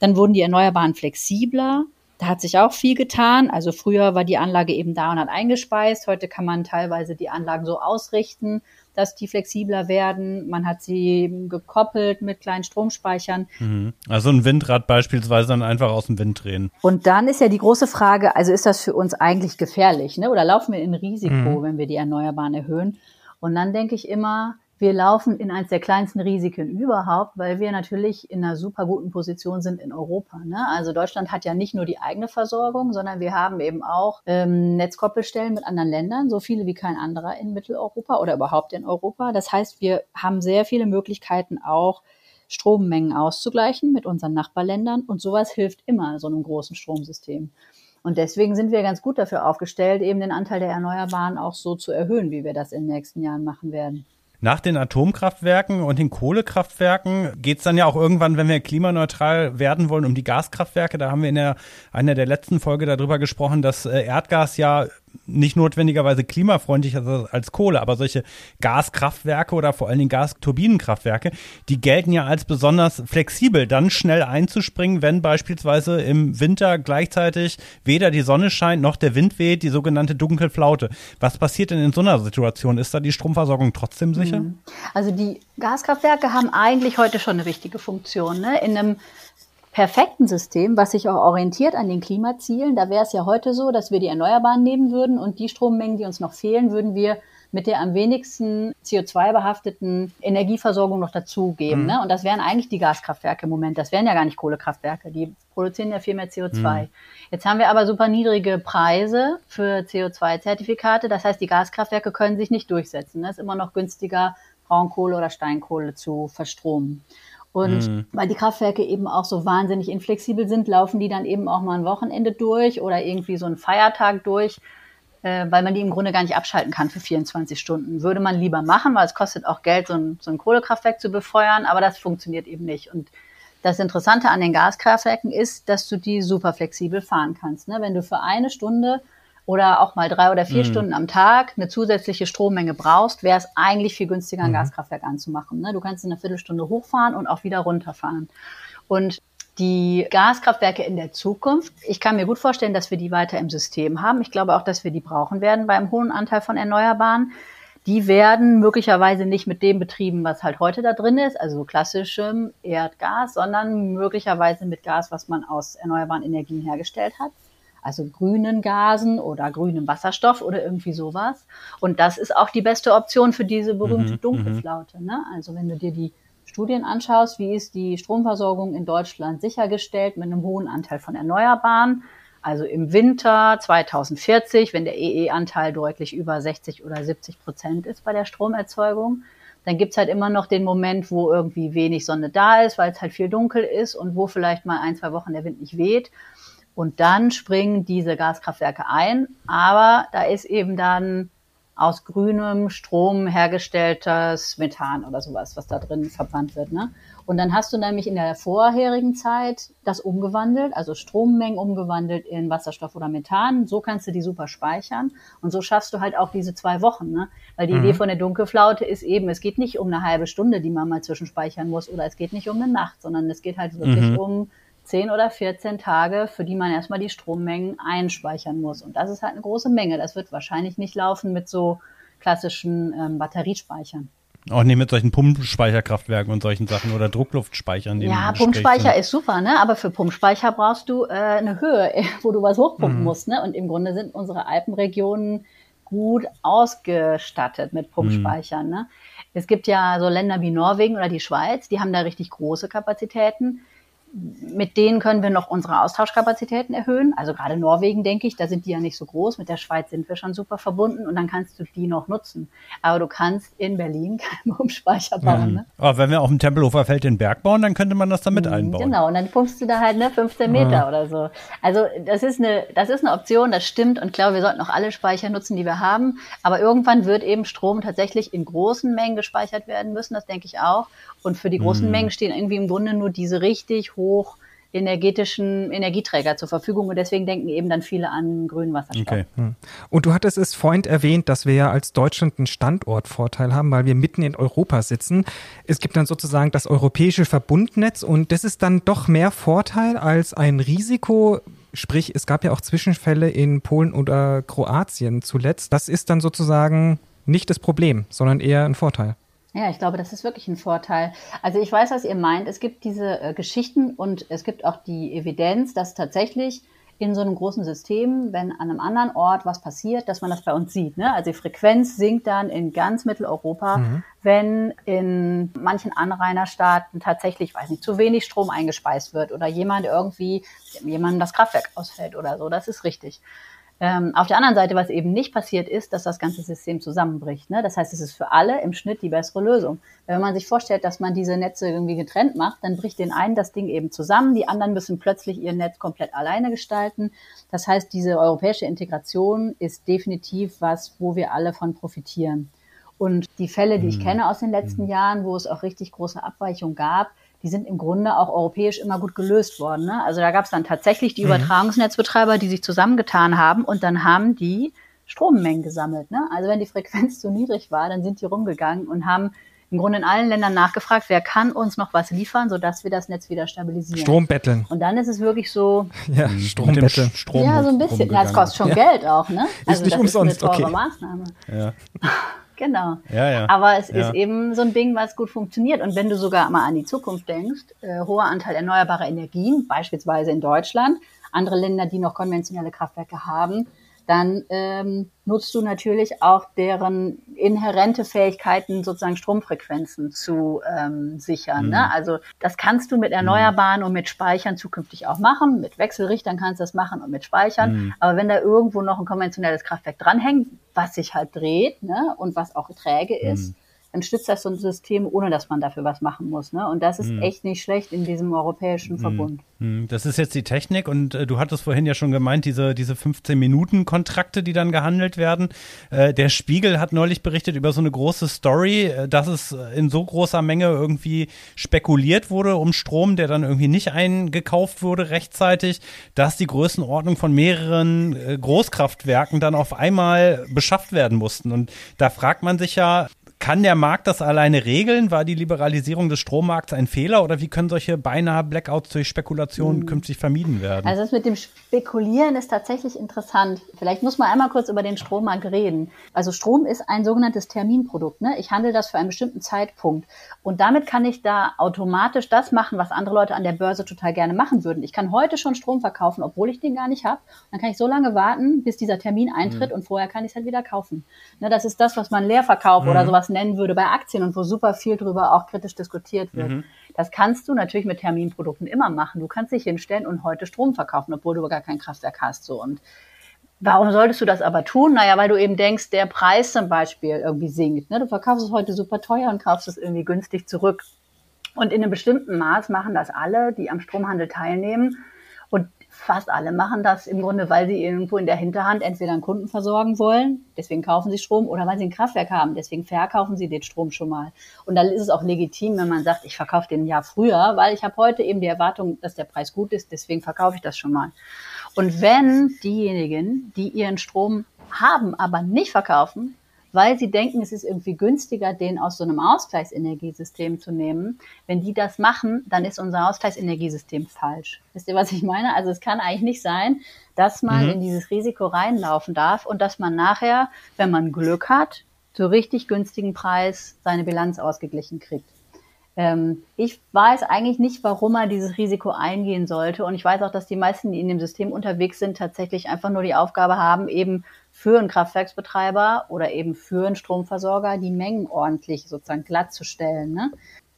S4: Dann wurden die Erneuerbaren flexibler Da hat sich auch viel getan. Also früher war die Anlage eben da und hat eingespeist. Heute kann man teilweise die Anlagen so ausrichten, dass die flexibler werden. Man hat sie gekoppelt mit kleinen Stromspeichern.
S2: Mhm. Also ein Windrad beispielsweise dann einfach aus dem Wind drehen.
S4: Und dann ist ja die große Frage, also ist das für uns eigentlich gefährlich, ne? Oder laufen wir in Risiko, mhm. wenn wir die Erneuerbaren erhöhen? Und dann denke ich immer, wir laufen in eines der kleinsten Risiken überhaupt, weil wir natürlich in einer super guten Position sind in Europa. Ne? Also Deutschland hat ja nicht nur die eigene Versorgung, sondern wir haben eben auch ähm, Netzkoppelstellen mit anderen Ländern, so viele wie kein anderer in Mitteleuropa oder überhaupt in Europa. Das heißt, wir haben sehr viele Möglichkeiten auch, Strommengen auszugleichen mit unseren Nachbarländern. Und sowas hilft immer so einem großen Stromsystem. Und deswegen sind wir ganz gut dafür aufgestellt, eben den Anteil der Erneuerbaren auch so zu erhöhen, wie wir das in den nächsten Jahren machen werden.
S2: Nach den Atomkraftwerken und den Kohlekraftwerken geht es dann ja auch irgendwann, wenn wir klimaneutral werden wollen, um die Gaskraftwerke. Da haben wir in der, einer der letzten Folge darüber gesprochen, dass äh, Erdgas ja nicht notwendigerweise klimafreundlicher als Kohle, aber solche Gaskraftwerke oder vor allen Dingen Gasturbinenkraftwerke, die gelten ja als besonders flexibel, dann schnell einzuspringen, wenn beispielsweise im Winter gleichzeitig weder die Sonne scheint noch der Wind weht, die sogenannte Dunkelflaute. Was passiert denn in so einer Situation? Ist da die Stromversorgung trotzdem sicher? Mhm.
S4: Also die Gaskraftwerke haben eigentlich heute schon eine wichtige Funktion. Ne? In einem perfekten System, was sich auch orientiert an den Klimazielen, da wäre es ja heute so, dass wir die Erneuerbaren nehmen würden und die Strommengen, die uns noch fehlen, würden wir mit der am wenigsten CO2-behafteten Energieversorgung noch dazugeben. Mhm. Ne? Und das wären eigentlich die Gaskraftwerke im Moment. Das wären ja gar nicht Kohlekraftwerke. Die produzieren ja viel mehr CO2. Mhm. Jetzt haben wir aber super niedrige Preise für CO2-Zertifikate. Das heißt, die Gaskraftwerke können sich nicht durchsetzen. Es ist immer noch günstiger, Braunkohle oder Steinkohle zu verstromen. Und mhm. weil die Kraftwerke eben auch so wahnsinnig inflexibel sind, laufen die dann eben auch mal ein Wochenende durch oder irgendwie so einen Feiertag durch, äh, weil man die im Grunde gar nicht abschalten kann für 24 Stunden. Würde man lieber machen, weil es kostet auch Geld, so ein, so ein Kohlekraftwerk zu befeuern, aber das funktioniert eben nicht. Und das Interessante an den Gaskraftwerken ist, dass du die super flexibel fahren kannst. Ne? Wenn du für eine Stunde oder auch mal drei oder vier mhm. Stunden am Tag eine zusätzliche Strommenge brauchst, wäre es eigentlich viel günstiger, ein mhm. Gaskraftwerk anzumachen. Ne? Du kannst in einer Viertelstunde hochfahren und auch wieder runterfahren. Und die Gaskraftwerke in der Zukunft, ich kann mir gut vorstellen, dass wir die weiter im System haben. Ich glaube auch, dass wir die brauchen werden beim hohen Anteil von Erneuerbaren. Die werden möglicherweise nicht mit dem betrieben, was halt heute da drin ist, also klassischem Erdgas, sondern möglicherweise mit Gas, was man aus erneuerbaren Energien hergestellt hat also grünen Gasen oder grünem Wasserstoff oder irgendwie sowas. Und das ist auch die beste Option für diese berühmte mhm, Dunkelflaute. Ne? Also wenn du dir die Studien anschaust, wie ist die Stromversorgung in Deutschland sichergestellt mit einem hohen Anteil von Erneuerbaren. Also im Winter 2040, wenn der EE-Anteil deutlich über 60 oder 70 Prozent ist bei der Stromerzeugung, dann gibt's halt immer noch den Moment, wo irgendwie wenig Sonne da ist, weil es halt viel dunkel ist und wo vielleicht mal ein, zwei Wochen der Wind nicht weht. Und dann springen diese Gaskraftwerke ein. Aber da ist eben dann aus grünem Strom hergestelltes Methan oder sowas, was da drin verbrannt wird. Ne? Und dann hast du nämlich in der vorherigen Zeit das umgewandelt, also Strommengen umgewandelt in Wasserstoff oder Methan. So kannst du die super speichern. Und so schaffst du halt auch diese zwei Wochen. Ne? Weil die mhm. Idee von der Dunkelflaute ist eben, es geht nicht um eine halbe Stunde, die man mal zwischenspeichern muss, oder es geht nicht um eine Nacht, sondern es geht halt wirklich mhm. um 10 oder 14 Tage, für die man erstmal die Strommengen einspeichern muss. Und das ist halt eine große Menge. Das wird wahrscheinlich nicht laufen mit so klassischen ähm, Batteriespeichern.
S2: Auch nicht mit solchen Pumpspeicherkraftwerken und solchen Sachen oder Druckluftspeichern.
S4: ja, Pumpspeicher ist super, ne? Aber für Pumpspeicher brauchst du äh, eine Höhe, wo du was hochpumpen mhm. musst, ne? Und im Grunde sind unsere Alpenregionen gut ausgestattet mit Pumpspeichern, mhm. ne? Es gibt ja so Länder wie Norwegen oder die Schweiz, die haben da richtig große Kapazitäten mit denen können wir noch unsere Austauschkapazitäten erhöhen. Also gerade Norwegen, denke ich, da sind die ja nicht so groß. Mit der Schweiz sind wir schon super verbunden und dann kannst du die noch nutzen. Aber du kannst in Berlin keinen Pumpspeicher bauen. Mhm. Ne?
S2: Aber wenn wir auf dem Tempelhofer Feld den Berg bauen, dann könnte man das damit mhm, einbauen.
S4: Genau, und dann pumpst du da halt ne, 15 Meter mhm. oder so. Also das ist, eine, das ist eine Option, das stimmt. Und glaube, wir sollten auch alle Speicher nutzen, die wir haben. Aber irgendwann wird eben Strom tatsächlich in großen Mengen gespeichert werden müssen. Das denke ich auch. Und für die großen mhm. Mengen stehen irgendwie im Grunde nur diese richtig hoch energetischen Energieträger zur Verfügung und deswegen denken eben dann viele an grünen Wasserstoff. Okay. Hm.
S1: Und du hattest es vorhin erwähnt, dass wir ja als Deutschland einen Standortvorteil haben, weil wir mitten in Europa sitzen. Es gibt dann sozusagen das europäische Verbundnetz und das ist dann doch mehr Vorteil als ein Risiko, Sprich, es gab ja auch Zwischenfälle in Polen oder Kroatien zuletzt. Das ist dann sozusagen nicht das Problem, sondern eher ein Vorteil.
S4: Ja, ich glaube, das ist wirklich ein Vorteil. Also ich weiß, was ihr meint. Es gibt diese äh, Geschichten und es gibt auch die Evidenz, dass tatsächlich in so einem großen System, wenn an einem anderen Ort was passiert, dass man das bei uns sieht. Ne? Also die Frequenz sinkt dann in ganz Mitteleuropa, mhm. wenn in manchen Anrainerstaaten tatsächlich, weiß nicht, zu wenig Strom eingespeist wird oder jemand irgendwie, jemandem das Kraftwerk ausfällt oder so. Das ist richtig. Ähm, auf der anderen Seite, was eben nicht passiert ist, dass das ganze System zusammenbricht. Ne? Das heißt, es ist für alle im Schnitt die bessere Lösung. Wenn man sich vorstellt, dass man diese Netze irgendwie getrennt macht, dann bricht den einen das Ding eben zusammen, die anderen müssen plötzlich ihr Netz komplett alleine gestalten. Das heißt, diese europäische Integration ist definitiv was, wo wir alle von profitieren. Und die Fälle, die ich mhm. kenne aus den letzten mhm. Jahren, wo es auch richtig große Abweichungen gab, die sind im Grunde auch europäisch immer gut gelöst worden. Ne? Also da gab es dann tatsächlich die mhm. Übertragungsnetzbetreiber, die sich zusammengetan haben und dann haben die Strommengen gesammelt. Ne? Also wenn die Frequenz zu niedrig war, dann sind die rumgegangen und haben im Grunde in allen Ländern nachgefragt, wer kann uns noch was liefern, sodass wir das Netz wieder stabilisieren.
S1: Strom betteln.
S4: Und dann ist es wirklich so.
S1: Ja, Strom betteln.
S4: Strom ja, so ein bisschen. Ja, es kostet schon ja. Geld auch, ne?
S1: Also ist nicht
S4: das
S1: umsonst.
S4: ist eine teure
S1: okay.
S4: Maßnahme.
S2: Ja.
S4: Genau.
S2: Ja, ja.
S4: Aber es
S2: ja.
S4: ist eben so ein Ding, was gut funktioniert. Und wenn du sogar mal an die Zukunft denkst, äh, hoher Anteil erneuerbarer Energien, beispielsweise in Deutschland, andere Länder, die noch konventionelle Kraftwerke haben, dann ähm, nutzt du natürlich auch deren inhärente Fähigkeiten, sozusagen Stromfrequenzen zu ähm, sichern. Mhm. Ne? Also das kannst du mit Erneuerbaren mhm. und mit Speichern zukünftig auch machen. Mit Wechselrichtern kannst du das machen und mit Speichern. Mhm. Aber wenn da irgendwo noch ein konventionelles Kraftwerk dranhängt, was sich halt dreht ne? und was auch träge ist, mhm dann stützt das so ein System, ohne dass man dafür was machen muss. Ne? Und das ist mhm. echt nicht schlecht in diesem europäischen mhm. Verbund.
S2: Mhm. Das ist jetzt die Technik und äh, du hattest vorhin ja schon gemeint, diese, diese 15-Minuten-Kontrakte, die dann gehandelt werden. Äh, der Spiegel hat neulich berichtet über so eine große Story, äh, dass es in so großer Menge irgendwie spekuliert wurde um Strom, der dann irgendwie nicht eingekauft wurde rechtzeitig, dass die Größenordnung von mehreren äh, Großkraftwerken dann auf einmal beschafft werden mussten. Und da fragt man sich ja, kann der Markt das alleine regeln? War die Liberalisierung des Strommarkts ein Fehler oder wie können solche beinahe Blackouts durch Spekulation mhm. künftig vermieden werden?
S4: Also das mit dem Spekulieren ist tatsächlich interessant. Vielleicht muss man einmal kurz über den Strommarkt reden. Also Strom ist ein sogenanntes Terminprodukt. Ne? Ich handle das für einen bestimmten Zeitpunkt und damit kann ich da automatisch das machen, was andere Leute an der Börse total gerne machen würden. Ich kann heute schon Strom verkaufen, obwohl ich den gar nicht habe. Dann kann ich so lange warten, bis dieser Termin eintritt mhm. und vorher kann ich es halt wieder kaufen. Ne, das ist das, was man Leerverkauf mhm. oder sowas nennen würde bei Aktien und wo super viel drüber auch kritisch diskutiert wird. Mhm. Das kannst du natürlich mit Terminprodukten immer machen. Du kannst dich hinstellen und heute Strom verkaufen, obwohl du gar kein Kraftwerk hast. So und Warum solltest du das aber tun? Naja, weil du eben denkst, der Preis zum Beispiel irgendwie sinkt. Ne? Du verkaufst es heute super teuer und kaufst es irgendwie günstig zurück. Und in einem bestimmten Maß machen das alle, die am Stromhandel teilnehmen. Und fast alle machen das im Grunde, weil sie irgendwo in der Hinterhand entweder einen Kunden versorgen wollen, deswegen kaufen sie Strom, oder weil sie ein Kraftwerk haben, deswegen verkaufen sie den Strom schon mal. Und dann ist es auch legitim, wenn man sagt, ich verkaufe den Jahr früher, weil ich habe heute eben die Erwartung, dass der Preis gut ist, deswegen verkaufe ich das schon mal. Und wenn diejenigen, die ihren Strom haben, aber nicht verkaufen, weil sie denken, es ist irgendwie günstiger, den aus so einem Ausgleichsenergiesystem zu nehmen. Wenn die das machen, dann ist unser Ausgleichsenergiesystem falsch. Wisst ihr, was ich meine? Also es kann eigentlich nicht sein, dass man mhm. in dieses Risiko reinlaufen darf und dass man nachher, wenn man Glück hat, zu richtig günstigen Preis seine Bilanz ausgeglichen kriegt. Ähm, ich weiß eigentlich nicht, warum man dieses Risiko eingehen sollte. Und ich weiß auch, dass die meisten, die in dem System unterwegs sind, tatsächlich einfach nur die Aufgabe haben, eben für einen Kraftwerksbetreiber oder eben für einen Stromversorger die Mengen ordentlich sozusagen glatt zu stellen. Ne?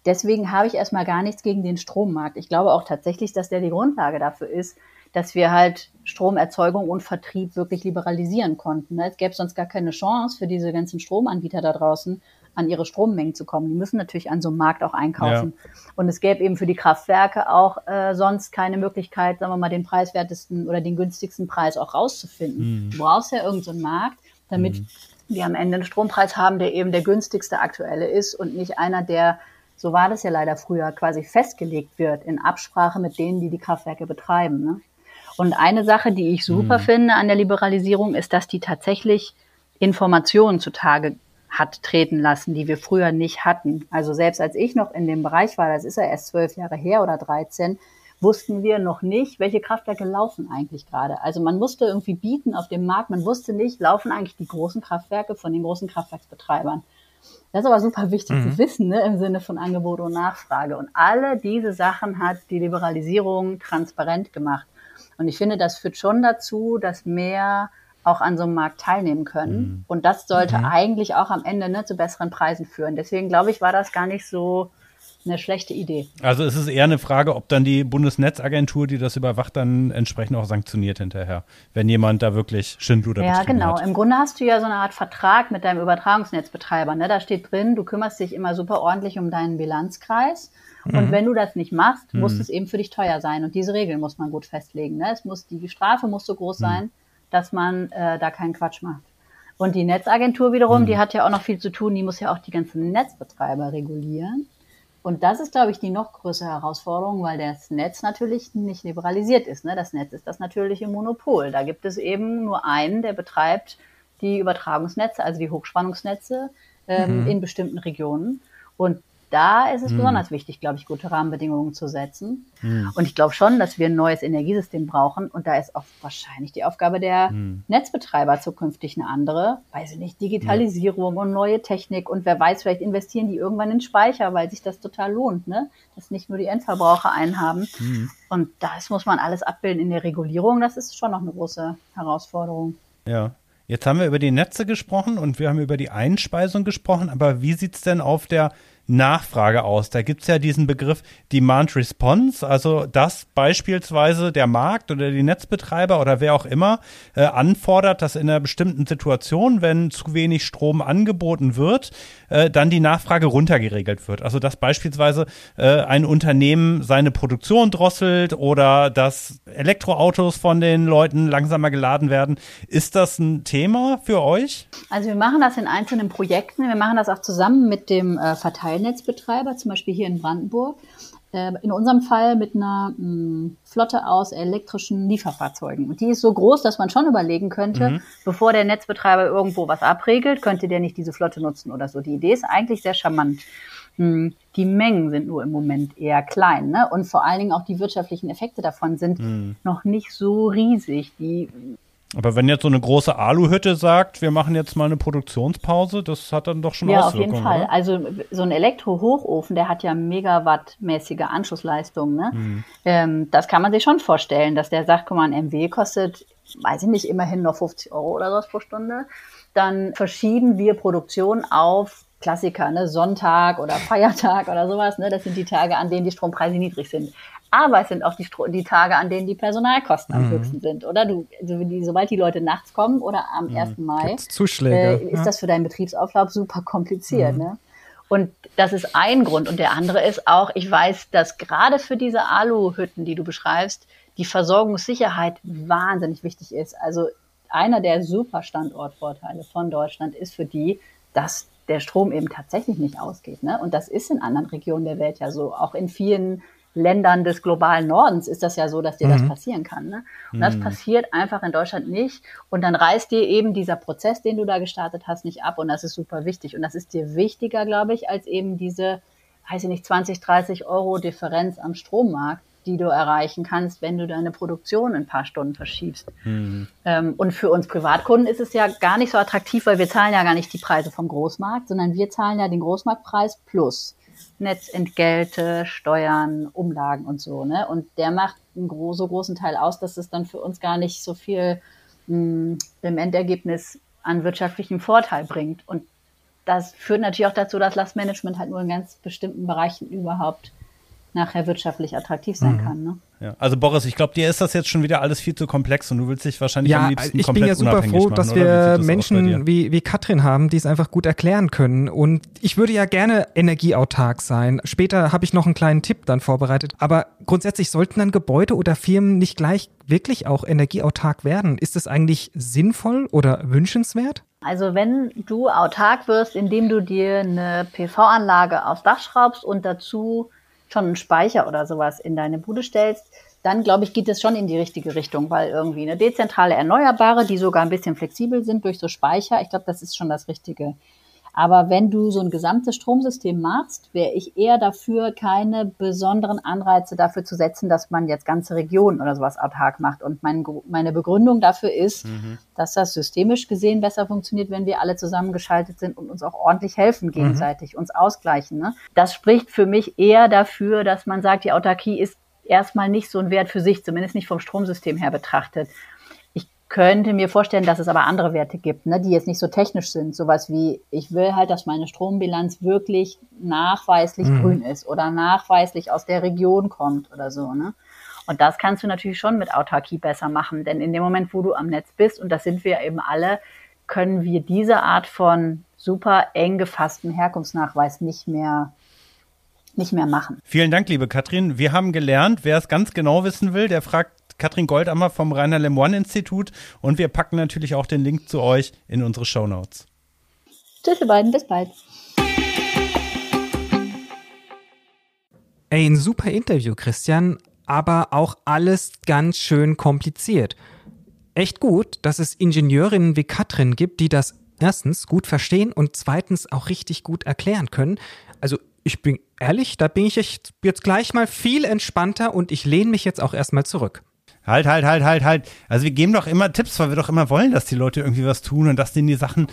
S4: Deswegen habe ich erstmal gar nichts gegen den Strommarkt. Ich glaube auch tatsächlich, dass der die Grundlage dafür ist, dass wir halt Stromerzeugung und Vertrieb wirklich liberalisieren konnten. Ne? Es gäbe sonst gar keine Chance für diese ganzen Stromanbieter da draußen, an ihre Strommengen zu kommen. Die müssen natürlich an so einem Markt auch einkaufen. Ja. Und es gäbe eben für die Kraftwerke auch äh, sonst keine Möglichkeit, sagen wir mal, den preiswertesten oder den günstigsten Preis auch rauszufinden. Mhm. Du brauchst ja irgendeinen so Markt, damit mhm. wir am Ende einen Strompreis haben, der eben der günstigste aktuelle ist und nicht einer, der so war das ja leider früher, quasi festgelegt wird in Absprache mit denen, die die Kraftwerke betreiben. Ne? Und eine Sache, die ich super mhm. finde an der Liberalisierung, ist, dass die tatsächlich Informationen zutage hat treten lassen, die wir früher nicht hatten. Also selbst als ich noch in dem Bereich war, das ist ja erst zwölf Jahre her oder 13, wussten wir noch nicht, welche Kraftwerke laufen eigentlich gerade. Also man musste irgendwie bieten auf dem Markt, man wusste nicht, laufen eigentlich die großen Kraftwerke von den großen Kraftwerksbetreibern. Das ist aber super wichtig mhm. zu wissen, ne, im Sinne von Angebot und Nachfrage. Und alle diese Sachen hat die Liberalisierung transparent gemacht. Und ich finde, das führt schon dazu, dass mehr auch an so einem Markt teilnehmen können. Mhm. Und das sollte mhm. eigentlich auch am Ende ne, zu besseren Preisen führen. Deswegen glaube ich, war das gar nicht so eine schlechte Idee.
S2: Also es ist eher eine Frage, ob dann die Bundesnetzagentur, die das überwacht, dann entsprechend auch sanktioniert hinterher, wenn jemand da wirklich Schindluder
S4: Ja, genau.
S2: Hat.
S4: Im Grunde hast du ja so eine Art Vertrag mit deinem Übertragungsnetzbetreiber. Ne? Da steht drin, du kümmerst dich immer super ordentlich um deinen Bilanzkreis. Mhm. Und wenn du das nicht machst, muss mhm. es eben für dich teuer sein. Und diese Regeln muss man gut festlegen. Ne? Es muss, die Strafe muss so groß mhm. sein, dass man äh, da keinen Quatsch macht. Und die Netzagentur wiederum, die mhm. hat ja auch noch viel zu tun. Die muss ja auch die ganzen Netzbetreiber regulieren. Und das ist, glaube ich, die noch größere Herausforderung, weil das Netz natürlich nicht liberalisiert ist. Ne? Das Netz ist das natürliche Monopol. Da gibt es eben nur einen, der betreibt die Übertragungsnetze, also die Hochspannungsnetze ähm, mhm. in bestimmten Regionen. Und da ist es mhm. besonders wichtig, glaube ich, gute Rahmenbedingungen zu setzen. Mhm. Und ich glaube schon, dass wir ein neues Energiesystem brauchen. Und da ist auch wahrscheinlich die Aufgabe der mhm. Netzbetreiber zukünftig eine andere. Weiß ich nicht, Digitalisierung und neue Technik. Und wer weiß, vielleicht investieren die irgendwann in Speicher, weil sich das total lohnt, ne? Dass nicht nur die Endverbraucher einhaben. Mhm. Und das muss man alles abbilden in der Regulierung. Das ist schon noch eine große Herausforderung.
S2: Ja. Jetzt haben wir über die Netze gesprochen und wir haben über die Einspeisung gesprochen, aber wie sieht es denn auf der Nachfrage aus. Da gibt es ja diesen Begriff Demand Response, also dass beispielsweise der Markt oder die Netzbetreiber oder wer auch immer äh, anfordert, dass in einer bestimmten Situation, wenn zu wenig Strom angeboten wird, äh, dann die Nachfrage runtergeregelt wird. Also dass beispielsweise äh, ein Unternehmen seine Produktion drosselt oder dass Elektroautos von den Leuten langsamer geladen werden. Ist das ein Thema für euch?
S4: Also wir machen das in einzelnen Projekten. Wir machen das auch zusammen mit dem äh, Verteiler Netzbetreiber, zum Beispiel hier in Brandenburg. Äh, in unserem Fall mit einer mh, mm, Flotte aus elektrischen Lieferfahrzeugen. Und die ist so groß, dass man schon überlegen könnte, mhm. bevor der Netzbetreiber irgendwo was abregelt, könnte der nicht diese Flotte nutzen oder so. Die Idee ist eigentlich sehr charmant. Hm, die Mengen sind nur im Moment eher klein. Ne? Und vor allen Dingen auch die wirtschaftlichen Effekte davon sind mhm. noch nicht so riesig. Die
S2: aber wenn jetzt so eine große Aluhütte sagt, wir machen jetzt mal eine Produktionspause, das hat dann doch schon
S4: ja,
S2: Auswirkungen.
S4: Ja, auf jeden Fall. Also so ein Elektrohochofen, der hat ja megawattmäßige Anschlussleistungen. Ne? Mhm. Ähm, das kann man sich schon vorstellen, dass der sagt, guck mal, ein MW kostet, weiß ich nicht, immerhin noch 50 Euro oder was pro Stunde. Dann verschieben wir Produktion auf Klassiker, ne? Sonntag oder Feiertag oder sowas. Ne? Das sind die Tage, an denen die Strompreise niedrig sind. Aber es sind auch die, die Tage, an denen die Personalkosten am mhm. höchsten sind, oder? Du, also die, sobald die Leute nachts kommen oder am mhm. 1. Mai,
S1: Zuschläge,
S4: äh, ist ja. das für deinen Betriebsauflauf super kompliziert. Mhm. Ne? Und das ist ein Grund. Und der andere ist auch, ich weiß, dass gerade für diese Aluhütten, die du beschreibst, die Versorgungssicherheit wahnsinnig wichtig ist. Also einer der super Standortvorteile von Deutschland ist für die, dass der Strom eben tatsächlich nicht ausgeht. Ne? Und das ist in anderen Regionen der Welt ja so. Auch in vielen Ländern des globalen Nordens ist das ja so, dass dir mhm. das passieren kann. Ne? Und mhm. das passiert einfach in Deutschland nicht. Und dann reißt dir eben dieser Prozess, den du da gestartet hast, nicht ab. Und das ist super wichtig. Und das ist dir wichtiger, glaube ich, als eben diese, weiß ich nicht, 20, 30 Euro Differenz am Strommarkt, die du erreichen kannst, wenn du deine Produktion ein paar Stunden verschiebst. Mhm. Ähm, und für uns Privatkunden ist es ja gar nicht so attraktiv, weil wir zahlen ja gar nicht die Preise vom Großmarkt, sondern wir zahlen ja den Großmarktpreis plus. Netzentgelte, Steuern, Umlagen und so. Ne? Und der macht einen gro so großen Teil aus, dass es dann für uns gar nicht so viel mh, hm, im Endergebnis an wirtschaftlichem Vorteil bringt. Und das führt natürlich auch dazu, dass Lastmanagement halt nur in ganz bestimmten Bereichen überhaupt nachher wirtschaftlich attraktiv sein mhm. kann. Ne?
S2: Ja. Also Boris, ich glaube, dir ist das jetzt schon wieder alles viel zu komplex und du willst dich wahrscheinlich ja, am liebsten
S1: ich
S2: komplett
S1: bin ja super froh,
S2: machen,
S1: dass wir das Menschen wie, wie Katrin haben, die es einfach gut erklären können. Und ich würde ja gerne energieautark sein. Später habe ich noch einen kleinen Tipp dann vorbereitet. Aber grundsätzlich sollten dann Gebäude oder Firmen nicht gleich wirklich auch energieautark werden. Ist das eigentlich sinnvoll oder wünschenswert?
S4: Also wenn du autark wirst, indem du dir eine PV-Anlage aufs Dach schraubst und dazu schon einen Speicher oder sowas in deine Bude stellst, dann glaube ich, geht es schon in die richtige Richtung, weil irgendwie eine dezentrale Erneuerbare, die sogar ein bisschen flexibel sind durch so Speicher, ich glaube, das ist schon das Richtige. Aber wenn du so ein gesamtes Stromsystem machst, wäre ich eher dafür, keine besonderen Anreize dafür zu setzen, dass man jetzt ganze Regionen oder sowas autark macht. Und mein, meine Begründung dafür ist, mhm. dass das systemisch gesehen besser funktioniert, wenn wir alle zusammengeschaltet sind und uns auch ordentlich helfen mhm. gegenseitig, mhm. uns ausgleichen. Ne? Das spricht für mich eher dafür, dass man sagt, die Autarkie ist erstmal nicht so ein Wert für sich, zumindest nicht vom Stromsystem her betrachtet könnte mir vorstellen, dass es aber andere Werte gibt, ne, die jetzt nicht so technisch sind. Sowas wie, ich will halt, dass meine Strombilanz wirklich nachweislich mhm. grün ist oder nachweislich aus der Region kommt oder so. Ne? Und das kannst du natürlich schon mit Autarkie besser machen, denn in dem Moment, wo du am Netz bist, und das sind wir eben alle, können wir diese Art von super eng gefassten Herkunftsnachweis nicht mehr nicht mehr machen.
S2: Vielen Dank, liebe Katrin. Wir haben gelernt, wer es ganz genau wissen will, der fragt Katrin Goldammer vom Rainer Lemoine Institut und wir packen natürlich auch den Link zu euch in unsere Show Notes.
S4: Tschüss, ihr beiden, bis bald.
S1: Ey, ein super Interview, Christian, aber auch alles ganz schön kompliziert. Echt gut, dass es Ingenieurinnen wie Katrin gibt, die das erstens gut verstehen und zweitens auch richtig gut erklären können. Also ich bin ehrlich, da bin ich jetzt gleich mal viel entspannter und ich lehne mich jetzt auch erstmal zurück.
S2: Halt, halt, halt, halt, halt. Also wir geben doch immer Tipps, weil wir doch immer wollen, dass die Leute irgendwie was tun und dass denen die Sachen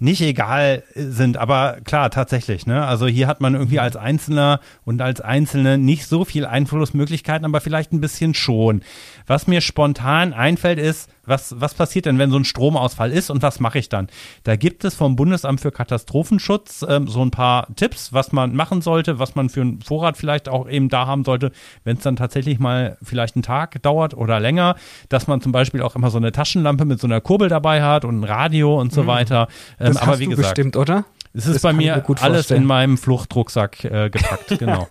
S2: nicht egal sind. Aber klar, tatsächlich. Ne? Also hier hat man irgendwie als Einzelner und als Einzelne nicht so viel Einflussmöglichkeiten, aber vielleicht ein bisschen schon. Was mir spontan einfällt, ist, was, was passiert denn, wenn so ein Stromausfall ist und was mache ich dann? Da gibt es vom Bundesamt für Katastrophenschutz ähm, so ein paar Tipps, was man machen sollte, was man für einen Vorrat vielleicht auch eben da haben sollte, wenn es dann tatsächlich mal vielleicht einen Tag dauert oder länger, dass man zum Beispiel auch immer so eine Taschenlampe mit so einer Kurbel dabei hat und ein Radio und so mhm. weiter.
S1: Ähm, das aber wie du gesagt, bestimmt, oder?
S2: Es ist das bei mir alles in meinem Fluchtrucksack äh, gepackt, genau.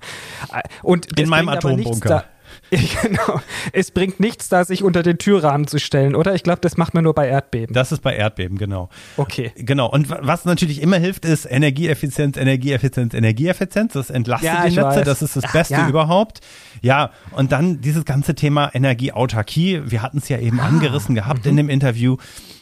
S1: und in meinem Atombunker. genau. Es bringt nichts, da sich unter den Türrahmen zu stellen, oder? Ich glaube, das macht man nur bei Erdbeben.
S2: Das ist bei Erdbeben, genau.
S1: Okay.
S2: Genau. Und was natürlich immer hilft, ist Energieeffizienz, Energieeffizienz, Energieeffizienz. Das entlastet ja, die Netze. Weiß. Das ist das ja, Beste ja. überhaupt. Ja. Und dann dieses ganze Thema Energieautarkie. Wir hatten es ja eben ah. angerissen gehabt mhm. in dem Interview.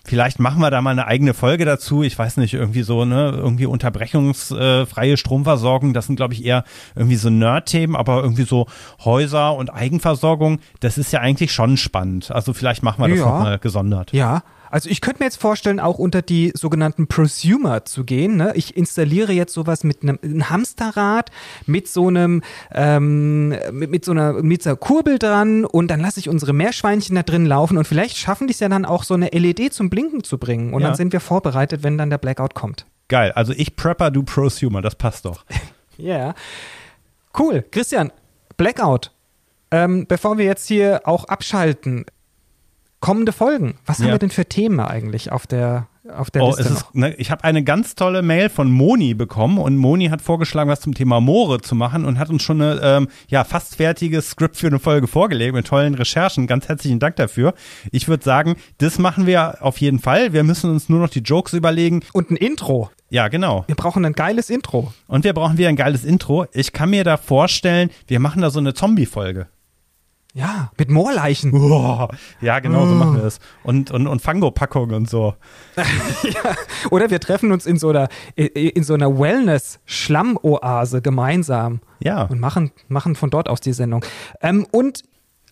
S2: Vielleicht machen wir da mal eine eigene Folge dazu. Ich weiß nicht, irgendwie so, ne, irgendwie unterbrechungsfreie Stromversorgung. Das sind, glaube ich, eher irgendwie so Nerd-Themen, aber irgendwie so Häuser und Eigenversorgung, das ist ja eigentlich schon spannend. Also vielleicht machen wir das ja. nochmal gesondert.
S1: Ja, also ich könnte mir jetzt vorstellen, auch unter die sogenannten Prosumer zu gehen. Ne? Ich installiere jetzt sowas mit einem, einem Hamsterrad, mit so einem, ähm, mit, mit, so einer, mit so einer Kurbel dran und dann lasse ich unsere Meerschweinchen da drin laufen und vielleicht schaffen die es ja dann auch so eine LED zum Blinken zu bringen und ja. dann sind wir vorbereitet, wenn dann der Blackout kommt.
S2: Geil, also ich Prepper, du Prosumer, das passt doch.
S1: Ja, yeah. cool. Christian, Blackout. Ähm, bevor wir jetzt hier auch abschalten, kommende Folgen. Was ja. haben wir denn für Themen eigentlich auf der auf der oh, Liste
S2: ist, ne, ich habe eine ganz tolle Mail von Moni bekommen und Moni hat vorgeschlagen, was zum Thema Moore zu machen und hat uns schon eine ähm, ja fast fertiges Skript für eine Folge vorgelegt mit tollen Recherchen. Ganz herzlichen Dank dafür. Ich würde sagen, das machen wir auf jeden Fall. Wir müssen uns nur noch die Jokes überlegen
S1: und ein Intro.
S2: Ja, genau.
S1: Wir brauchen ein geiles Intro.
S2: Und wir brauchen wieder ein geiles Intro. Ich kann mir da vorstellen, wir machen da so eine Zombie-Folge.
S1: Ja, mit Moorleichen.
S2: Oh, ja, genau, so machen wir es. Und, und, und Fango-Packung und so.
S1: ja, oder wir treffen uns in so einer, in so einer Wellness-Schlammoase gemeinsam.
S2: Ja.
S1: Und machen, machen von dort aus die Sendung. Ähm, und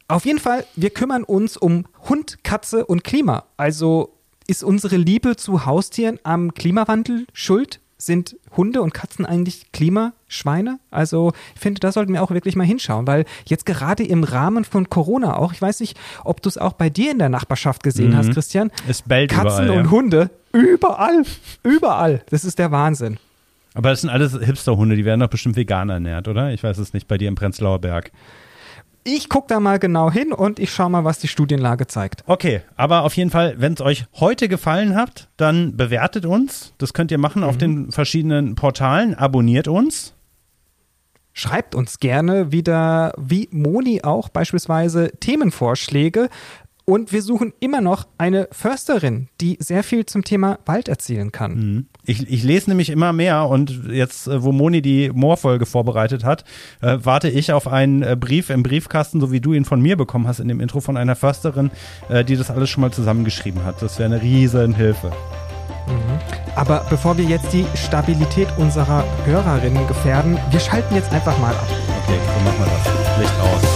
S1: auf jeden Fall, wir kümmern uns um Hund, Katze und Klima. Also ist unsere Liebe zu Haustieren am Klimawandel schuld? Sind Hunde und Katzen eigentlich Klimaschweine? Also ich finde, da sollten wir auch wirklich mal hinschauen, weil jetzt gerade im Rahmen von Corona auch, ich weiß nicht, ob du es auch bei dir in der Nachbarschaft gesehen mhm. hast, Christian.
S2: Es bellt
S1: Katzen
S2: überall,
S1: und ja. Hunde überall, überall. Das ist der Wahnsinn.
S2: Aber das sind alles Hipsterhunde, die werden doch bestimmt vegan ernährt, oder? Ich weiß es nicht, bei dir im Prenzlauer Berg
S1: ich gucke da mal genau hin und ich schaue mal, was die Studienlage zeigt.
S2: Okay, aber auf jeden Fall, wenn es euch heute gefallen hat, dann bewertet uns. Das könnt ihr machen mhm. auf den verschiedenen Portalen. Abonniert uns.
S1: Schreibt uns gerne wieder, wie Moni auch beispielsweise Themenvorschläge. Und wir suchen immer noch eine Försterin, die sehr viel zum Thema Wald erzählen kann. Mhm.
S2: Ich, ich lese nämlich immer mehr und jetzt, äh, wo Moni die Moorfolge vorbereitet hat, äh, warte ich auf einen äh, Brief im Briefkasten, so wie du ihn von mir bekommen hast in dem Intro von einer Försterin, äh, die das alles schon mal zusammengeschrieben hat. Das wäre eine riesen Hilfe.
S1: Mhm. Aber bevor wir jetzt die Stabilität unserer Hörerinnen gefährden, wir schalten jetzt einfach mal ab.
S2: Okay, so machen wir das. Licht aus.